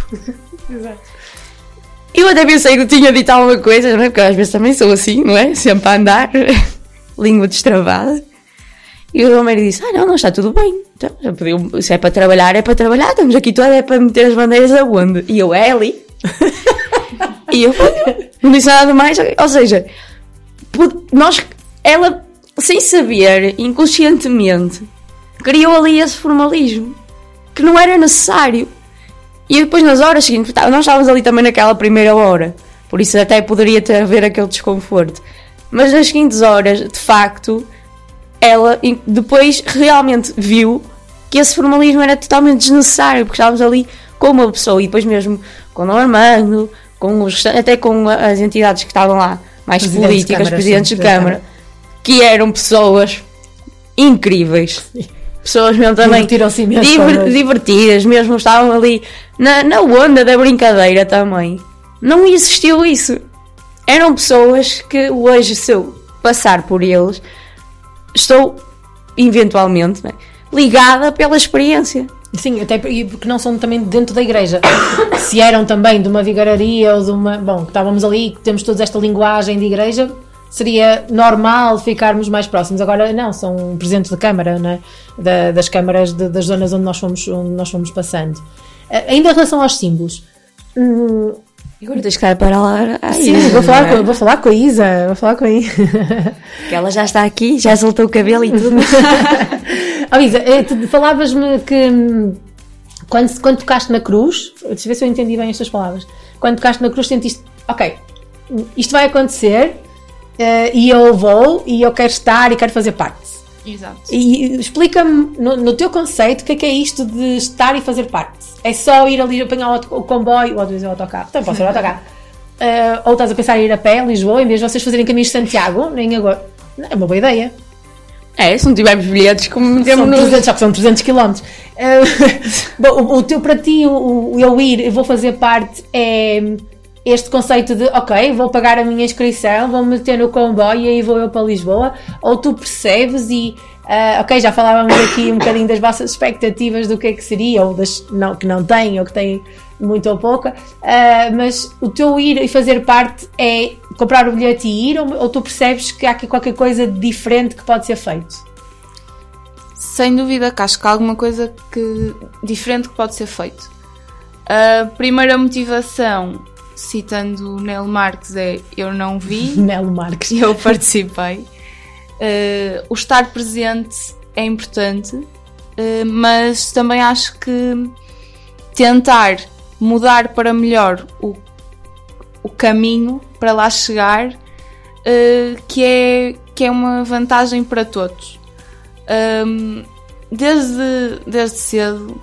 <laughs> Eu até pensei que tinha dito alguma coisa, não é? Porque às vezes também sou assim, não é? Sempre a andar, <laughs> língua destravada. E o Romero disse: Ah, não, não está tudo bem. Então, já podiam- se é para trabalhar, é para trabalhar. Estamos aqui toda, é para meter as bandeiras aonde? E eu, é ali. e eu, "Olha, não disse nada mais. Ou seja, nós, ela, sem saber, inconscientemente, criou ali esse formalismo que não era necessário. E depois, nas horas seguintes, tá, nós estávamos ali também naquela primeira hora, por isso até poderia ter haver aquele desconforto. Mas nas seguintes horas, de facto, ela depois realmente viu que esse formalismo era totalmente desnecessário, porque estávamos ali com uma pessoa e depois mesmo com o Dom Armando, com os, até com as entidades que estavam lá, mais Presidentes de políticas, câmaras, presidentes sim, de Câmara, Câmara. que eram pessoas incríveis. Pessoas mesmo também Divertiram-se imenso diver- divertidas, mesmo estavam ali na, na onda da brincadeira também. Não existiu isso. Eram pessoas que hoje, se eu passar por eles, estou eventualmente né, ligada pela experiência. Sim, até por- porque não são também dentro da igreja. Se eram também de uma vigararia ou de uma. Bom, que estávamos ali, que temos toda esta linguagem de igreja, seria normal ficarmos mais próximos. Agora, não, são presidentes de Câmara, não é? Da- das câmaras de- das zonas onde nós fomos, onde nós fomos passando. Eh, Ainda em relação aos símbolos. hum, Agora tens que estar para lá. Ai, Sim, vou falar, com, vou falar com a Isa. Vou falar com a Isa. Que ela já está aqui, já soltou o cabelo e tudo. <laughs> Oh, Isa, eh, falavas-me que hum, quando, quando tocaste na cruz, deixa eu ver se eu entendi bem estas palavras. Quando tocaste na cruz, sentiste, ok, isto vai acontecer eh, e eu vou e eu quero estar e quero fazer parte. Exato. E explica-me, no, no teu conceito, o que é que é isto de estar e fazer parte? É só ir ali apanhar o, o comboio, ou às vezes é o autocarro, também pode ser o <laughs> autocarro. Eh, ou estás a pensar em ir a pé a Lisboa, em vez de vocês fazerem caminhos de Santiago, nem agora. É uma boa ideia. É, se não tivermos bilhetes, como metemos no. 300, só que são 300 km. <laughs> bom, o, o teu para ti, o, o eu ir, eu vou fazer parte, é este conceito de, ok, vou pagar a minha inscrição, vou meter no comboio e aí vou eu para Lisboa, ou tu percebes e, ah, ok, já falávamos aqui um bocadinho das vossas expectativas do que é que seria, ou das não, que não têm, ou que têm muito ou pouca, ah, mas o teu ir e fazer parte é comprar o bilhete e ir, ou, ou tu percebes que há aqui qualquer coisa diferente que pode ser feito? Sem dúvida que acho que há alguma coisa que, diferente que pode ser feito. A primeira motivação, citando o Nelo Marques, é eu não vi, <laughs> Nelo Marques. eu participei. Uh, o estar presente é importante, uh, mas também acho que tentar mudar para melhor o, o caminho para lá chegar, uh, que, é, que é uma vantagem para todos. Um, desde, desde cedo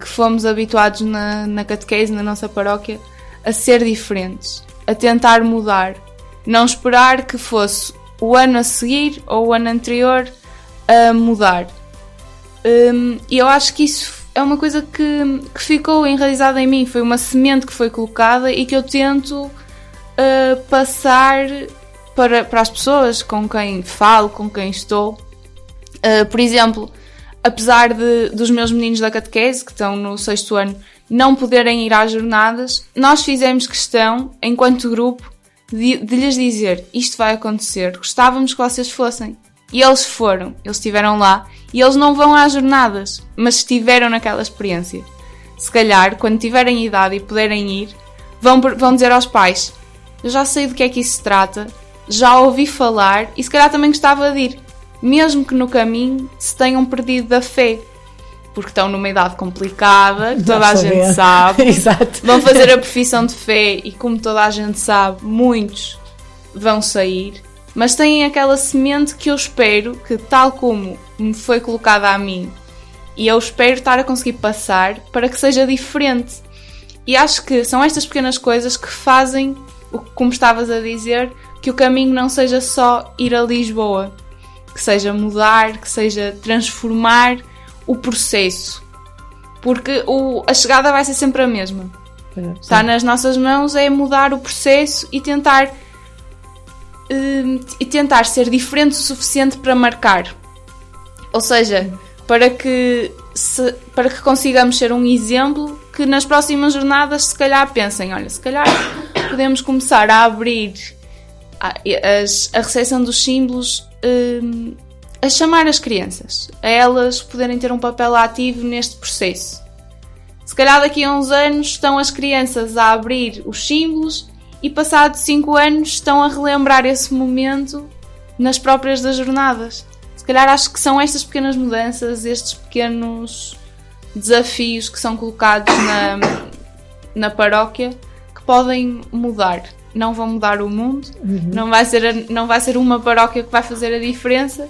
que fomos habituados na, na catequese, na nossa paróquia, a ser diferentes, a tentar mudar, não esperar que fosse o ano a seguir ou o ano anterior a mudar. Um, e eu acho que isso é uma coisa que, que ficou enraizada em mim, foi uma semente que foi colocada e que eu tento uh, passar para, para as pessoas com quem falo, com quem estou. Uh, por exemplo, apesar de, dos meus meninos da catequese, que estão no sexto ano, não poderem ir às jornadas, nós fizemos questão, enquanto grupo, de, de lhes dizer isto vai acontecer, gostávamos que vocês fossem. E eles foram, eles estiveram lá e eles não vão às jornadas, mas estiveram naquela experiência. Se calhar, quando tiverem idade e puderem ir, vão, vão dizer aos pais: Eu já sei do que é que isso se trata, já ouvi falar e se calhar também gostava de ir mesmo que no caminho se tenham perdido da fé. Porque estão numa idade complicada, que toda a gente sabe. <laughs> Exato. Vão fazer a profissão de fé e, como toda a gente sabe, muitos vão sair. Mas têm aquela semente que eu espero que, tal como me foi colocada a mim, e eu espero estar a conseguir passar para que seja diferente. E acho que são estas pequenas coisas que fazem, como estavas a dizer, que o caminho não seja só ir a Lisboa que seja mudar, que seja transformar o processo. Porque o, a chegada vai ser sempre a mesma. Está nas nossas mãos é mudar o processo e tentar hum, e tentar ser diferente o suficiente para marcar. Ou seja, para que, se- para que consigamos ser um exemplo que nas próximas jornadas se calhar pensem, olha, se calhar <coughs> podemos começar a abrir a, as- a recepção dos símbolos hum, a chamar as crianças, a elas poderem ter um papel ativo neste processo. Se calhar daqui a uns anos estão as crianças a abrir os símbolos e passados 5 anos estão a relembrar esse momento nas próprias das jornadas. Se calhar acho que são estas pequenas mudanças, estes pequenos desafios que são colocados na, na paróquia que podem mudar. Não vão mudar o mundo, Uhum. não, vai ser não vai ser uma paróquia que vai fazer a diferença,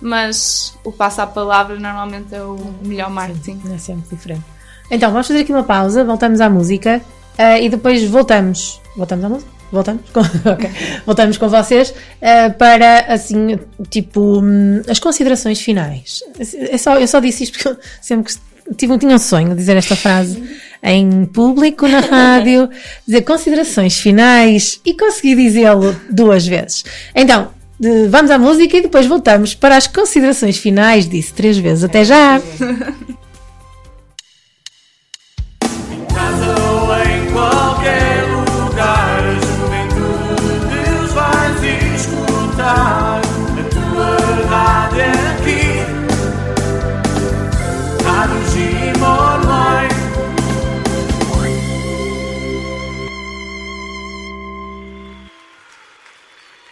mas o passo à palavra normalmente é o melhor marketing. É sempre diferente. Então, vamos fazer aqui uma pausa, voltamos à música eh, e depois voltamos. Voltamos à música? Voltamos? Com, <laughs> ok. Voltamos com vocês eh, para, assim, tipo, hum, as considerações finais. É só, eu só disse isto porque eu sempre tive, tinha um sonho de dizer esta frase em público na rádio, dizer considerações finais e consegui dizê-lo duas vezes. Então, de- vamos à música e depois voltamos para as considerações finais. Disse três vezes. Até já!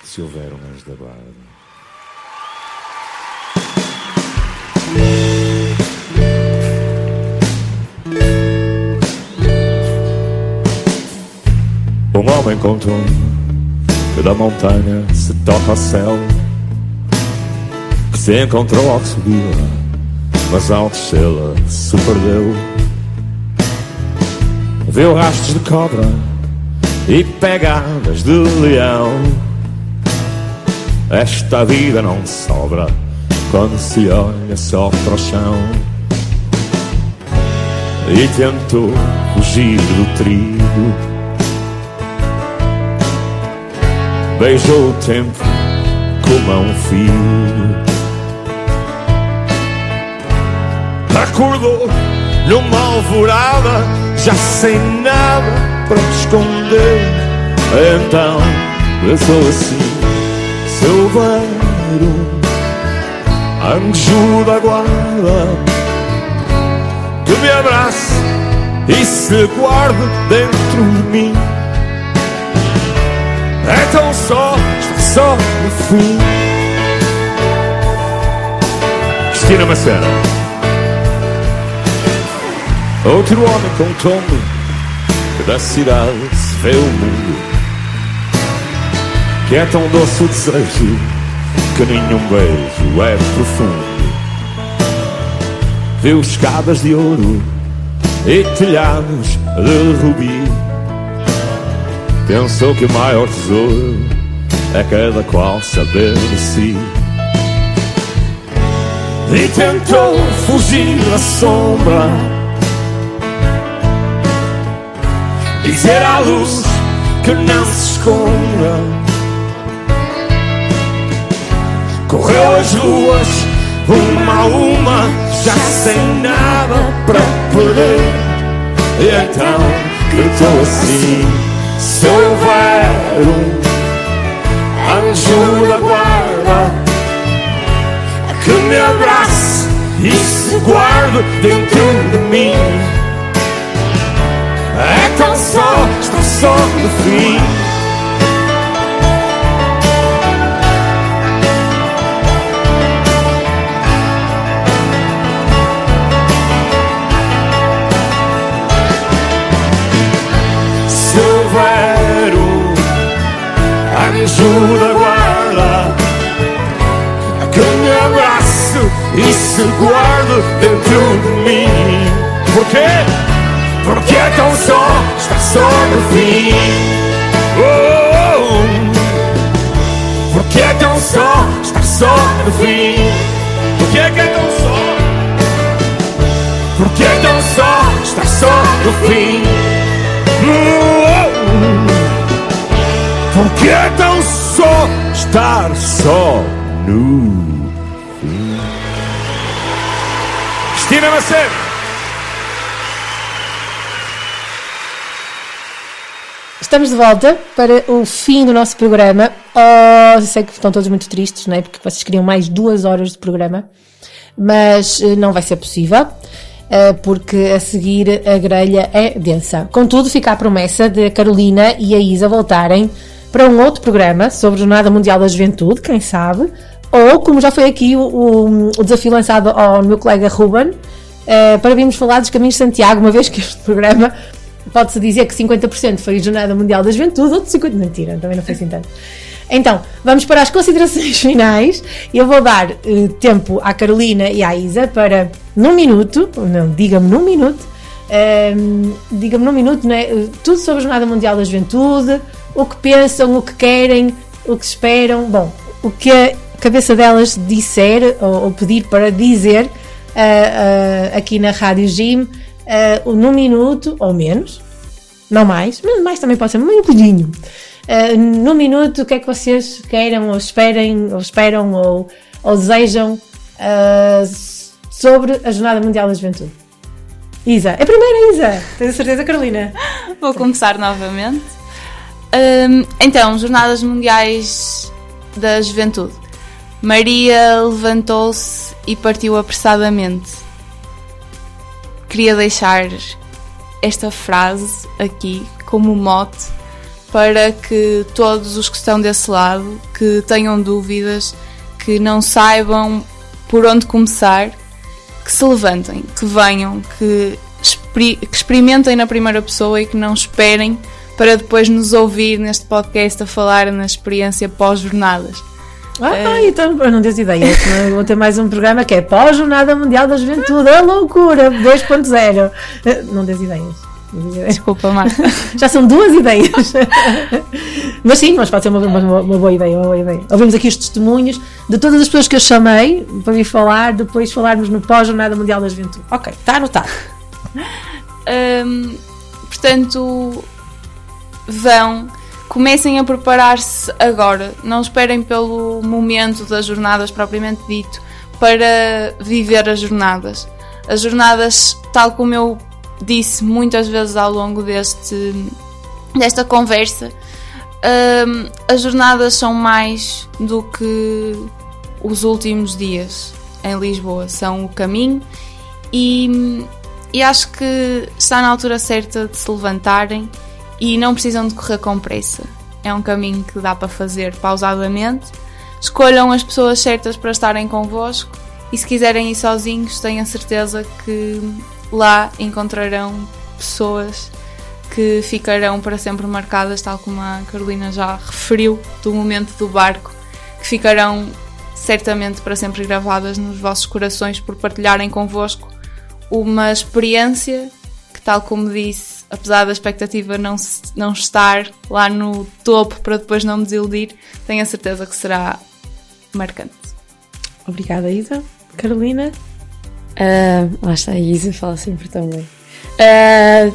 Se houver um anjo da. Um homem contou que da montanha se toca ao céu, que se encontrou ao subir, mas ao descê-la se perdeu. Viu rastros de cobra e pegadas de leão. Esta vida não sobra quando se olha só para o chão. E tentou fugir do trigo. Beijou o tempo como a um filho. Acordou numa alvorada, já sem nada para esconder. Então pensou assim: seu velho anjo da guarda, que me abrace e se guarde dentro de mim. É tão só, só no fim. Cristina Macena. Outro homem contou-me que da cidade se vê o mundo. Que é tão doce o desejo que nenhum beijo é profundo. Viu escadas de ouro e telhados de rubi. Pensou que o maior tesouro é cada qual saber de si. E tentou fugir da sombra, dizer à luz que não se esconda. Correu as ruas, uma a uma, já sem nada para perder. E então gritou assim: Se houver um anjo da guarda que me abrace e se guarde dentro de mim, é tão só, está só no fim. Da guarda que me abrace e se guarde dentro de mim. Porquê? Porque é tão só, está só no fim. Oh, porque é tão só, está só no fim. Porque é que é tão só? Porque é tão só, está só no fim. Porque é tão só estar só no fim. Regina Macedo. Estamos de volta para o fim do nosso programa. Oh, sei que estão todos muito tristes, não é? Porque vocês queriam mais duas horas de programa, mas eh, não vai ser possível, eh, porque a seguir a grelha é densa. Contudo, fica a promessa de a Carolina e a Isa voltarem para um outro programa sobre a Jornada Mundial da Juventude, quem sabe, ou como já foi aqui o, o- desafio lançado ao meu colega Ruben, eh, para virmos falar dos caminhos de Santiago, uma vez que este programa pode-se dizer que 50% foi Jornada Mundial da Juventude, outro 50% mentira, também não foi assim tanto. Então, vamos para as considerações <laughs> finais. Eu vou dar eh, tempo à Carolina e à Isa para, num minuto, não, diga-me num minuto, ehm, diga-me num minuto, é? Eh, tudo sobre a Jornada Mundial da Juventude, o que pensam, o que querem, o que esperam, bom, o que a cabeça delas disser ou, ou pedir para dizer ah, ah, aqui na Rádio Jim, ah, num minuto ou menos, não mais, mas mais também pode ser um bocadinho. Uh, num minuto, o que é que vocês queiram ou esperem, ou esperam ou, ou desejam uh, sobre a Jornada Mundial da Juventude? Isa, é a primeira Isa, tens a certeza, Carolina? Vou começar novamente. Hum, então, Jornadas Mundiais da Juventude. Maria levantou-se e partiu apressadamente. Queria deixar esta frase aqui como mote para que todos os que estão desse lado, que tenham dúvidas, que não saibam por onde começar, que se levantem, que venham, que, experi- que experimentem na primeira pessoa e que não esperem para depois nos ouvir neste podcast a falar na experiência pós-jornadas. Ah, então não tens é? Vou ter mais um programa que é pós-Jornada Mundial da Juventude. A loucura 2.0. Eh, Não tens ideias. Não tens ideias. Desculpa, Marta. <laughs> Já são duas ideias. mas sim, mas pode ser uma, uma- uma boa ideia, uma boa ideia. Ouvimos aqui os testemunhos de todas as pessoas que eu chamei para vir falar, depois falarmos no pós-Jornada Mundial da Juventude. Ok, está anotado. Hum, portanto, vão, comecem a preparar-se agora. Não esperem pelo momento das jornadas propriamente dito para viver as jornadas. As jornadas, tal como eu disse muitas vezes ao longo deste, desta conversa, hum, as jornadas são mais do que os últimos dias em Lisboa. São o caminho e, e acho que está na altura certa de se levantarem e não precisam de correr com pressa. É um caminho que dá para fazer pausadamente. Escolham as pessoas certas para estarem convosco e se quiserem ir sozinhos, tenham certeza que lá encontrarão pessoas que ficarão para sempre marcadas, tal como a Carolina já referiu, do momento do barco, que ficarão certamente para sempre gravadas nos vossos corações por partilharem convosco uma experiência que, tal como disse, apesar da expectativa não, se- não estar lá no topo para depois não me desiludir, tenho a certeza que será marcante. Obrigada, Isa. Carolina? Ah, lá está a Isa, fala sempre tão bem. Ah,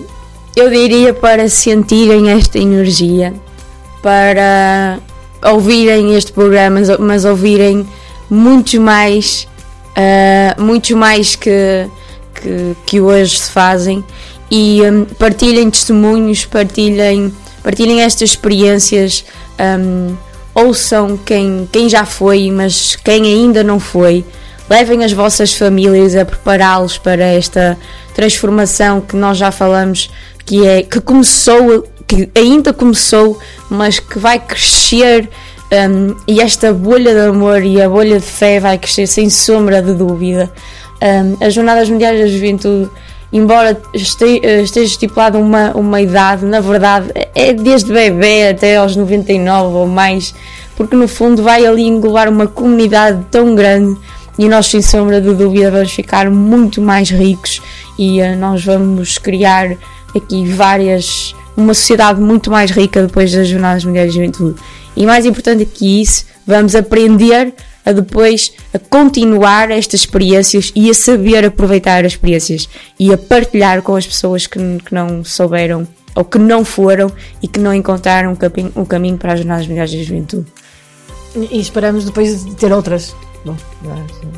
eu diria para sentirem esta energia, para ouvirem este programa, mas, ouvirem muitos mais, ah, muitos mais que, que, que hoje se fazem e hum, partilhem testemunhos, partilhem, partilhem estas experiências, hum, ouçam quem, quem já foi, mas quem ainda não foi. Levem as vossas famílias a prepará-los para esta transformação que nós já falamos, que é que começou, que ainda começou, mas que vai crescer um, e esta bolha de amor e a bolha de fé vai crescer sem sombra de dúvida. Um, as Jornadas Mundiais da Juventude, embora este- esteja estipulada uma, uma idade, na verdade é desde bebê até aos 99 ou mais, porque no fundo vai ali englobar uma comunidade tão grande e nós, sem sombra de dúvida, vamos ficar muito mais ricos e eh, nós vamos criar aqui várias. uma sociedade muito mais rica depois das Jornadas Mundiais de Juventude. E mais importante que isso, vamos aprender a depois a continuar estas experiências e a saber aproveitar as experiências e a partilhar com as pessoas que, que não souberam ou que não foram e que não encontraram o caminho, o caminho para as Jornadas Mundiais de Juventude. E esperamos depois de ter outras. bom,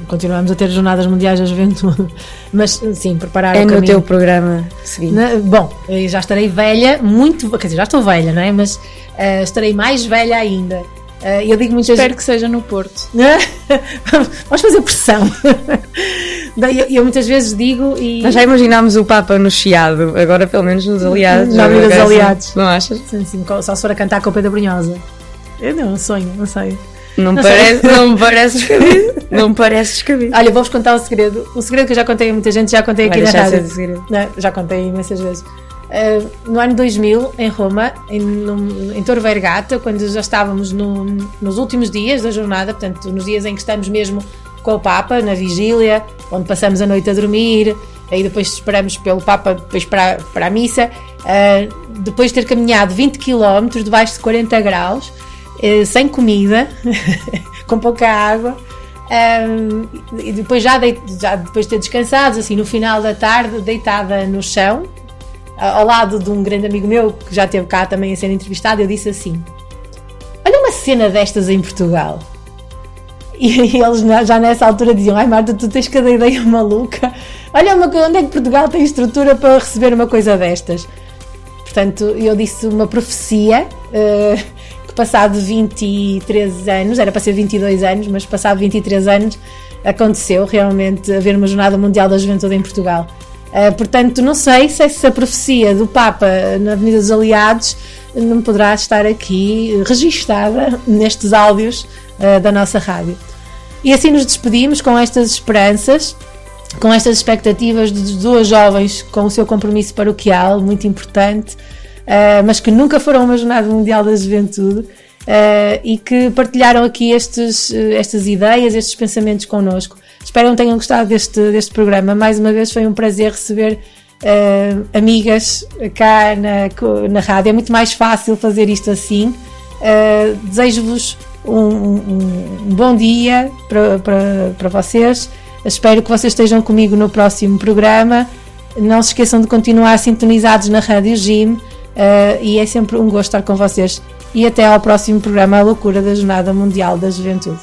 continuamos a ter Jornadas Mundiais da Juventude, <laughs> mas sim, preparar É o no caminho. teu programa seguinte. Na- bom, já estarei velha, muito, quer dizer, já estou velha, não é? Mas eh, estarei mais velha ainda. Eh, eu digo muitas Espero que seja no Porto. <laughs> Vamos fazer pressão. <laughs> Eu, eu muitas vezes digo e. Nós já imaginámos o Papa no Chiado, agora pelo menos nos aliados. Na Avenida dos Aliados. Não achas? Sim, sim, só se for a cantar com o Pedro Brunhosa. Eu não, sonho, não sei. Não, Não parece, sei. não me parece <laughs> descabido. Não me parece descabido. Olha, vou-vos contar um segredo. Um segredo que eu já contei a muita gente, já contei Vai aqui na deixar de rádio. Não, já contei imensas vezes. Uh, no ano 2000, em Roma, em, em Torre Vergata, quando já estávamos no- nos últimos dias da jornada, portanto, nos dias em que estamos mesmo com o Papa, na vigília, onde passamos a noite a dormir, aí depois esperamos pelo Papa depois para, para a missa, uh, depois de ter caminhado 20 km debaixo de 40 graus, eh, sem comida, <laughs> com pouca água, um, e depois já, dei- já depois de ter descansado, assim, no final da tarde, deitada no chão, ao lado de um grande amigo meu que já esteve cá também a ser entrevistado, eu disse assim: Olha uma cena destas em Portugal. E <laughs> eles já nessa altura diziam: Ai Marta, tu tens cada ideia <laughs> maluca. Olha uma, onde é que Portugal tem estrutura para receber uma coisa destas? Portanto, eu disse uma profecia eh, que passado 23 anos, era para ser 22 anos, mas passado 23 anos aconteceu realmente haver uma Jornada Mundial da Juventude em Portugal. Eh, portanto, não sei se essa profecia do Papa na Avenida dos Aliados não poderá estar aqui registada nestes áudios eh, da nossa rádio. E assim nos despedimos com estas esperanças, com estas expectativas de duas jovens com o seu compromisso paroquial, muito importante, eh, mas que nunca foram uma Jornada Mundial da Juventude eh, e que partilharam aqui estes, estas ideias, estes pensamentos connosco. Espero que tenham gostado deste, deste programa. Mais uma vez foi um prazer receber eh, amigas cá na, na rádio. É muito mais fácil fazer isto assim. Eh, Desejo-vos um, um- um bom dia para, para, para vocês. Espero que vocês estejam comigo no próximo programa. Não se esqueçam de continuar sintonizados na Rádio Jim eh, e é sempre um gosto estar com vocês. E até ao próximo programa A Loucura da Jornada Mundial da Juventude.